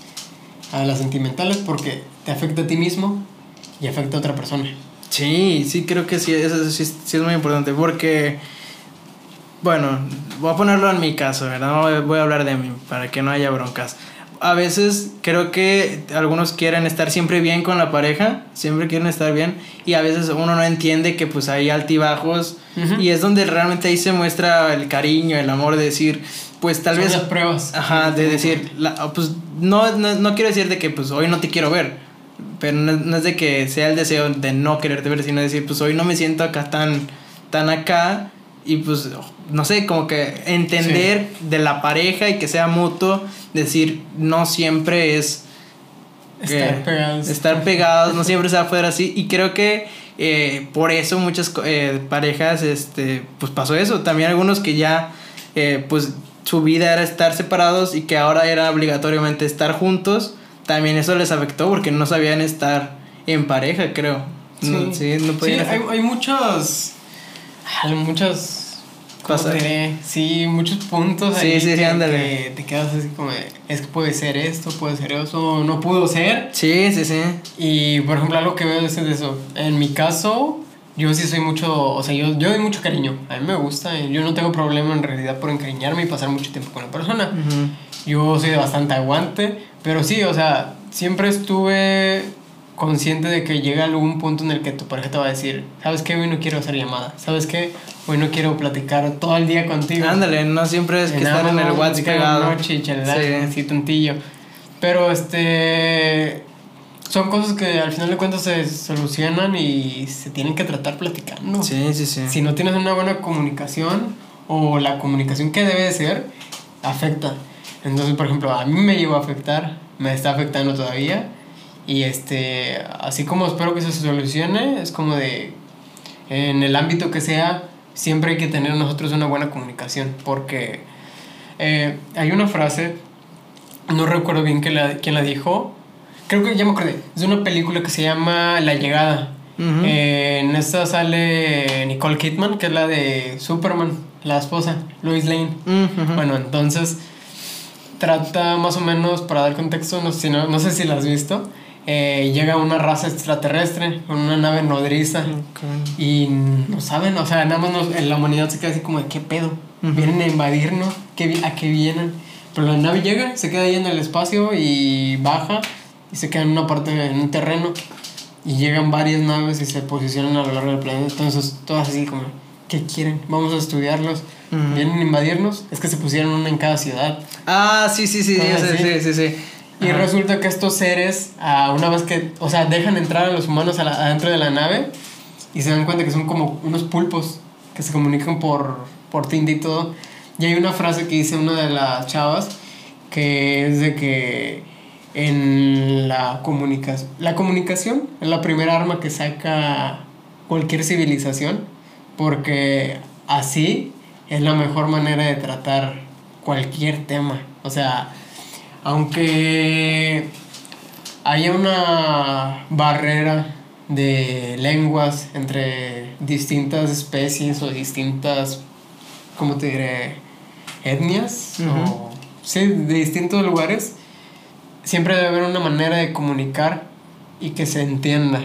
A las sentimentales porque te afecta a ti mismo y afecta a otra persona.
Sí, sí, creo que sí, eso sí, sí es muy importante porque, bueno, voy a ponerlo en mi caso, ¿verdad? No voy a hablar de mí para que no haya broncas. A veces creo que algunos quieren estar siempre bien con la pareja, siempre quieren estar bien y a veces uno no entiende que pues hay altibajos y es donde realmente ahí se muestra el cariño, el amor de decir, pues tal
Son
vez...
las pruebas.
Ajá, de decir, la- pues no, no, no quiero decir de que pues hoy no te quiero ver, pero no, no es de que sea el deseo de no quererte ver, sino decir, pues hoy no me siento acá tan, tan acá y pues no sé, como que entender de la pareja y que sea mutuo, decir, no siempre es
Estar pegados.
estar pegados, no siempre se va a poder así. Y creo que eh, por eso muchas eh, parejas, este, pues pasó eso. También algunos que ya, eh, pues su vida era estar separados y que ahora era obligatoriamente estar juntos, también eso les afectó porque no sabían estar en pareja, creo. No, sí, no
Sí,
podían
hay, hay muchas. Hay muchas. ¿Cómo
Pasa-?
Sí, muchos puntos
Sí,
ahí
sí, sí,
que,
ándale.
que te quedas así como de, es que puede ser esto, puede ser eso, no pudo ser.
Sí, sí, sí.
Y por ejemplo, algo que veo es eso. En mi caso, yo sí soy mucho, o sea, yo, yo doy mucho cariño. A mí me gusta, yo no tengo problema en realidad por encariñarme y pasar mucho tiempo con la persona. Yo soy de bastante aguante, pero sí, o sea, siempre estuve consciente de que llega algún punto en el que tu pareja te va a decir, ¿sabes qué? Hoy no quiero hacer llamada. ¿Sabes qué? Hoy no quiero platicar todo el día contigo.
Ándale, no siempre es que estar en el WhatsApp pegado.
noche y charlar
Sí.
así. Pero este son cosas que al final de cuentas se solucionan y se tienen que tratar platicando.
Sí, sí, sí.
Si no tienes una buena comunicación o la comunicación que debe de ser, afecta. Entonces, por ejemplo, a mí me llegó a afectar, me está afectando todavía. Y este, así como espero que se solucione, es como de, en el ámbito que sea, siempre hay que tener nosotros una buena comunicación. Porque eh, hay una frase, no recuerdo bien quién la, quién la dijo, creo que ya me acordé, es de una película que se llama La Llegada. Eh, en esta sale Nicole Kidman, que es la de Superman, la esposa, Lois Lane. Bueno, entonces trata más o menos, para dar contexto, no, si no, no sé si la has visto, eh, llega una raza extraterrestre con una nave nodriza y no saben, o sea, nada más nos- la humanidad se queda así como de qué pedo,
Ujú.
vienen a invadirnos, ¿Qué ¿a qué vienen? Pero la nave llega, se queda ahí en el espacio y baja y se queda en una parte, en un terreno y llegan varias naves y se posicionan a lo largo del planeta, entonces todas así como, ¿qué quieren? Vamos a estudiarlos.
Ujú.
Vienen a invadirnos, es que se pusieron una en cada ciudad.
Ah, sí, sí, sí,
Ah,
sí,
sí.
sí, sí, sí.
Y
Ajá.
resulta que estos seres, ah, una vez que, o sea, dejan entrar a los humanos a la- adentro de la nave y se dan cuenta que son como unos pulpos que se comunican por, por tinta y todo. Y hay una frase que dice una de las chavas que es de que en la comunicación, la comunicación es la primera arma que saca cualquier civilización porque así es la mejor manera de tratar cualquier tema. O sea, aunque haya una barrera de lenguas entre distintas especies o distintas, ¿cómo te diré? Etnias o sí, de distintos lugares, siempre debe haber una manera de comunicar y que se entienda.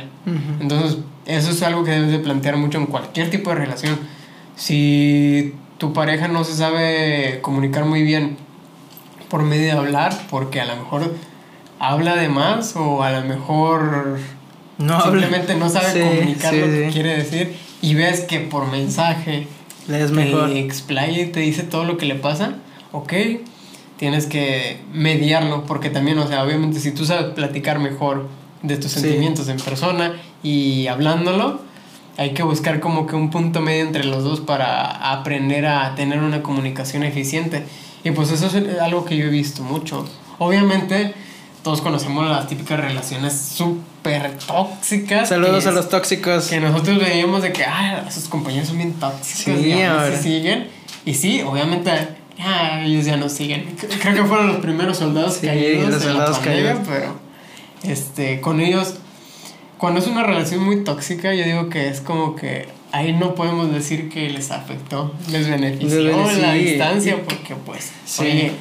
Entonces, eso es algo que debes de plantear mucho en cualquier tipo de relación. Si tu pareja no se sabe comunicar muy bien por medio de hablar, porque a lo mejor habla de más o a lo mejor
No habla.
simplemente no sabe
Sí,
comunicar
sí,
lo que
sí.
quiere decir y ves que por mensaje
Es mejor.
te explaya y te dice todo lo que le pasa, ok, tienes que mediarlo, porque también, o sea, obviamente si tú sabes platicar mejor de tus sentimientos en persona y hablándolo, hay que buscar como que un punto medio entre los dos para aprender a tener una comunicación eficiente. Y pues eso es algo que yo he visto mucho. Obviamente, todos conocemos las típicas relaciones súper tóxicas.
Saludos a los tóxicos.
que nosotros veíamos de que, ah, sus compañeros son bien tóxicos
Sí,
y
ahora.
siguen. Y sí, obviamente, ah, ellos ya no siguen. Creo que fueron los primeros soldados
Sí,
caídos
los soldados caídos.
pero este, con ellos, cuando es una relación muy tóxica, yo digo que es como que ahí no podemos decir que les afectó, les benefició
Les
la distancia, porque pues,
Sí.
oye,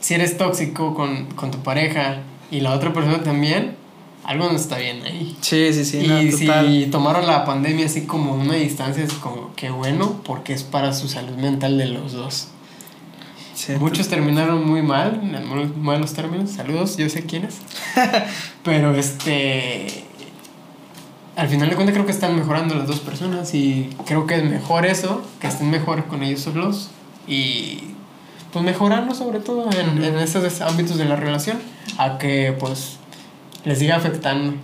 si eres tóxico con, con tu pareja y la otra persona también, algo no está bien ahí.
Sí, sí, sí.
y
no, total.
si tomaron la pandemia así como una distancia, es como que bueno, porque es para su salud mental de los dos.
Sí,
Muchos terminaron muy mal, en malos términos. Saludos, yo sé quiénes. Pero este. Al final de cuentas, creo que están mejorando las dos personas. Y creo que es mejor eso, que estén mejor con ellos solos. Y pues mejorarlo, sobre todo en, en esos ámbitos de la relación, a que pues les siga afectando.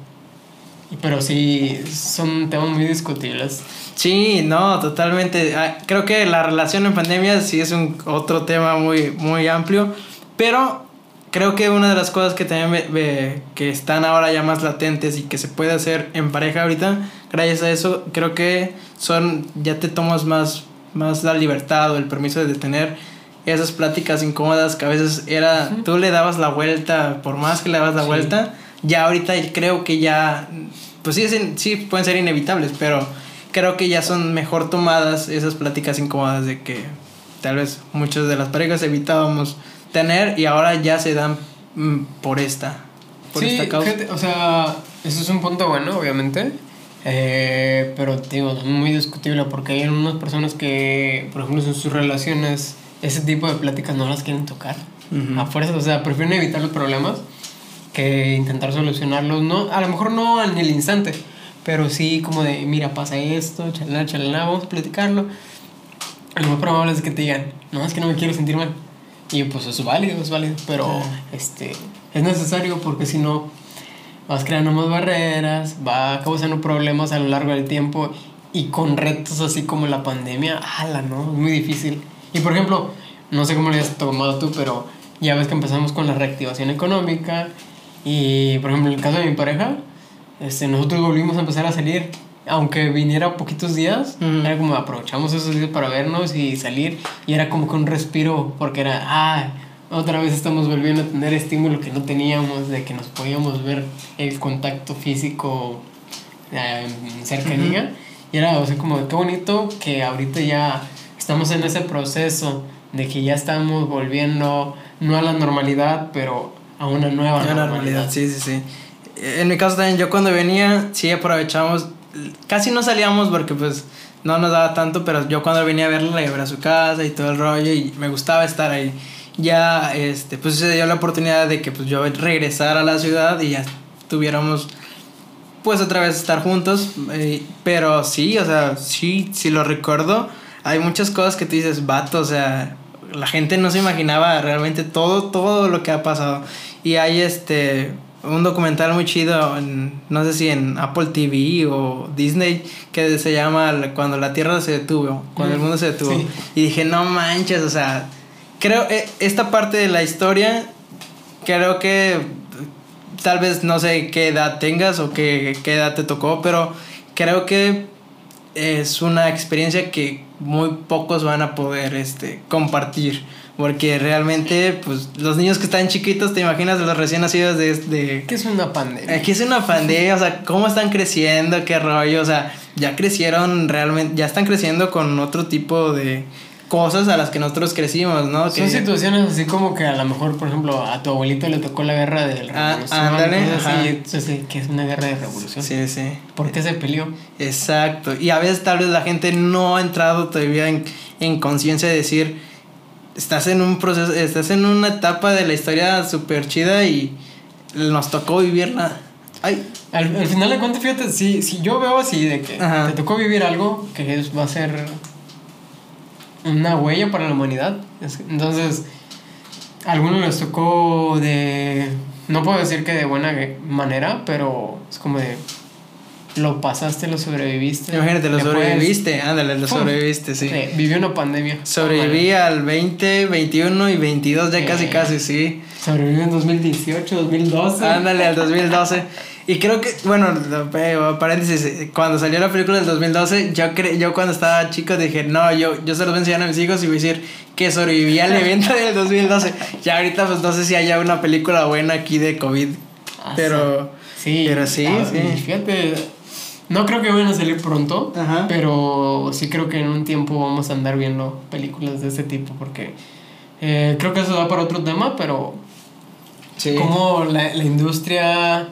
Pero sí, son temas muy discutibles.
Sí, no, totalmente. Ah, Creo que la relación en pandemia sí es un otro tema muy, muy amplio, pero creo que una de las cosas que también ve- ve- que están ahora ya más latentes y que se puede hacer en pareja ahorita, gracias a eso, creo que son, ya te tomas más, más la libertad o el permiso de tener esas pláticas incómodas que a veces era, tú le dabas la vuelta, por más que le dabas la
Sí.
vuelta, ya ahorita creo que ya, pues sí, sí pueden ser inevitables, pero creo que ya son mejor tomadas esas pláticas incómodas de que tal vez muchas de las parejas evitábamos tener y ahora ya se dan mm, por esta, por
sí,
esta causa.
fíjate, o sea, eso es un punto bueno, obviamente. Eh, pero digo, es muy discutible porque hay unas personas que, por ejemplo, en sus relaciones, ese tipo de pláticas no las quieren tocar.
Ujú.
A fuerza, o sea, prefieren evitar los problemas que intentar solucionarlos. No, a lo mejor no en el instante, pero sí como de, mira, pasa esto, chalala, chalala, vamos a platicarlo. Lo más probable es que te digan, no, es que no me quiero sentir mal. Y pues es válido, es válido, pero este, es necesario porque si no vas creando más barreras, va causando problemas a lo largo del tiempo y con retos así como la pandemia, ala, ¿no? Es muy difícil. Y por ejemplo, no sé cómo le has tomado tú, pero ya ves que empezamos con la reactivación económica y por ejemplo en el caso de mi pareja, este, nosotros volvimos a empezar a salir. Aunque viniera poquitos días, era como aprovechamos esos días para vernos y salir. Y era como que un respiro, porque era, ah, otra vez estamos volviendo a tener estímulo que no teníamos, de que nos podíamos ver el contacto físico eh, cercanía. Y era, o sea, como qué bonito que ahorita ya estamos en ese proceso de que ya estamos volviendo no a la normalidad, pero a una nueva
Una normalidad, sí, sí, sí. En mi caso también, yo cuando venía, sí aprovechamos, casi no salíamos porque pues no nos daba tanto, pero yo cuando venía a verla, la iba a su casa y todo el rollo y me gustaba estar ahí. Ya, este, pues se dio la oportunidad de que pues yo regresara a la ciudad y ya tuviéramos pues otra vez estar juntos, eh, pero sí, o sea, sí, sí lo recuerdo. Hay muchas cosas que tú dices, vato, o sea, la gente no se imaginaba realmente todo, todo lo que ha pasado. Y hay este, un documental muy chido, en, no sé si en Apple TV o Disney, que se llama Cuando la Tierra se detuvo, cuando el mundo se detuvo.
Sí.
Y dije, no manches, o sea, creo, eh, esta parte de la historia, creo que tal vez no sé qué edad tengas o qué, qué edad te tocó, pero creo que es una experiencia que muy pocos van a poder este, compartir. Porque realmente, pues, los niños que están chiquitos, te imaginas los recién nacidos de... de
¿Qué es una pandemia?
Aquí es una pandemia, o sea, cómo están creciendo, qué rollo, o sea, ya crecieron realmente, ya están creciendo con otro tipo de cosas a las que nosotros crecimos, ¿no?
Son
Que-
situaciones así como que a lo mejor, por ejemplo, a tu abuelito le tocó la guerra de la
Ah,
revolución.
ándale,
entonces, ¿qué es una guerra de revolución?
Sí, sí.
¿Por qué se peleó?
Exacto. Y a veces tal vez la gente no ha entrado todavía en, en conciencia de decir, estás en un proceso, estás en una etapa de la historia súper chida y nos tocó vivirla. Ay,
Al, al final de cuentas, fíjate, si, si yo veo así de que
Ajá.
te tocó vivir algo que es, va a ser una huella para la humanidad, es- entonces a algunos les tocó de, no puedo decir que de buena manera, pero es como de, lo pasaste, lo sobreviviste.
imagínate, lo sobreviviste. Ándale, lo sobreviviste, sí.
eh, vivió una pandemia.
Sobreviví al 20, 21 y 22, ya casi,
Eh.
casi, sí.
Sobrevivió en 2018, 2012.
Ándale, al 2012. Y creo que, bueno, eh, paréntesis, cuando salió la película del 2012, yo, cre yo cuando estaba chico dije, no, yo, yo se los voy a enseñar a mis hijos y voy a decir que sobreviví al evento del 2012. Ya ahorita pues no sé si haya una película buena aquí de COVID,
Ah,
pero...
Sí,
Pero sí,
ah,
sí.
Fíjate, no creo que vayan a salir pronto,
Ajá.
pero sí creo que en un tiempo vamos a andar viendo películas de este tipo, porque eh, creo que eso da para otro tema, pero
Sí.
cómo la, la industria,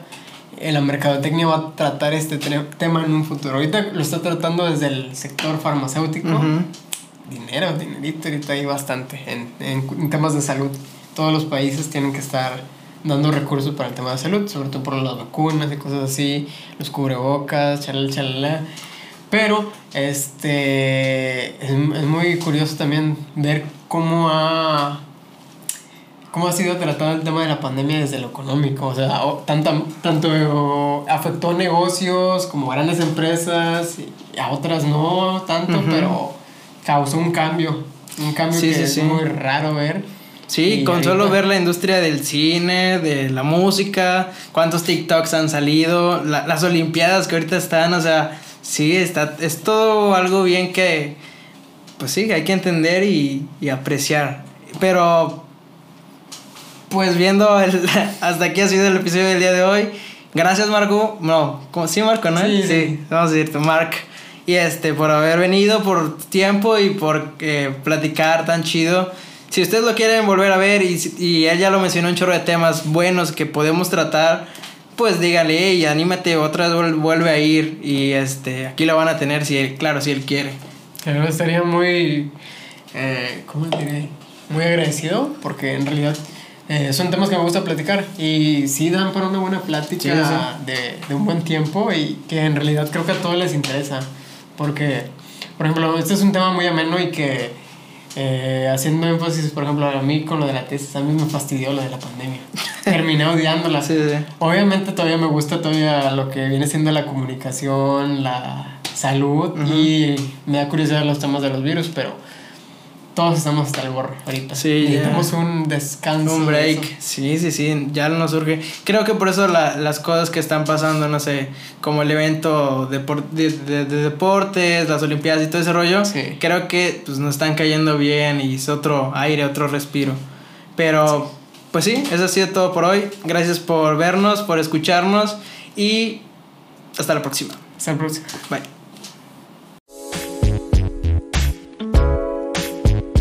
eh, la mercadotecnia va a tratar este te- tema en un futuro. Ahorita lo está tratando desde el sector farmacéutico. Dinero, dinerito, ahorita hay bastante en, en, en temas de salud. Todos los países tienen que estar dando recursos para el tema de salud, sobre todo por las vacunas y cosas así, los cubrebocas, chalala, chalala. Pero este es, es muy curioso también ver cómo ha cómo ha sido tratado el tema de la pandemia desde lo económico. O sea, tanto, tanto afectó negocios como grandes empresas, y a otras no tanto, pero causó un cambio. Un cambio
Sí,
que
sí,
es
sí.
muy raro ver.
Sí,
Y
con solo ver la industria del cine, de la música, cuántos TikToks han salido, la- las Olimpiadas que ahorita están, o sea, sí, está, es todo algo bien que, pues sí, que hay que entender y, y apreciar. Pero, pues viendo, el- hasta aquí ha sido el episodio del día de hoy. Gracias, Marco. No, sí, Marco, ¿no?
Sí, sí.
vamos a decirte, Mark. Y este, por haber venido, por tiempo y por eh, platicar tan chido. Si ustedes lo quieren volver a ver y, y él ya lo mencionó un chorro de temas buenos que podemos tratar, pues dígale, y anímate, otra vez vuel- vuelve a ir y este, aquí lo van a tener, si él, claro, si él quiere.
Pero estaría muy, eh, ¿cómo diré? Muy agradecido porque en realidad eh, son temas que me gusta platicar y sí dan para una buena plática
Sí, sí.
De, de un buen tiempo y que en realidad creo que a todos les interesa porque, por ejemplo, este es un tema muy ameno y que eh, haciendo énfasis, por ejemplo, a mí con lo de la tesis, a mí me fastidió lo de la pandemia. Terminé odiándola.
Sí, sí.
Obviamente todavía me gusta todavía lo que viene siendo la comunicación, la salud y me da curiosidad los temas de los virus, pero todos estamos hasta el gorro ahorita.
Sí, ya.
Necesitamos un descanso.
Un
de
break, sí, sí, sí, ya nos surge. Creo que por eso la- las cosas que están pasando, no sé, como el evento depor- de, de- de deportes, las Olimpiadas y todo ese rollo,
Sí.
creo que pues nos están cayendo bien y es otro aire, otro respiro. Pero, pues sí, eso ha sido todo por hoy. Gracias por vernos, por escucharnos y hasta la próxima.
Hasta el próximo.
Bye.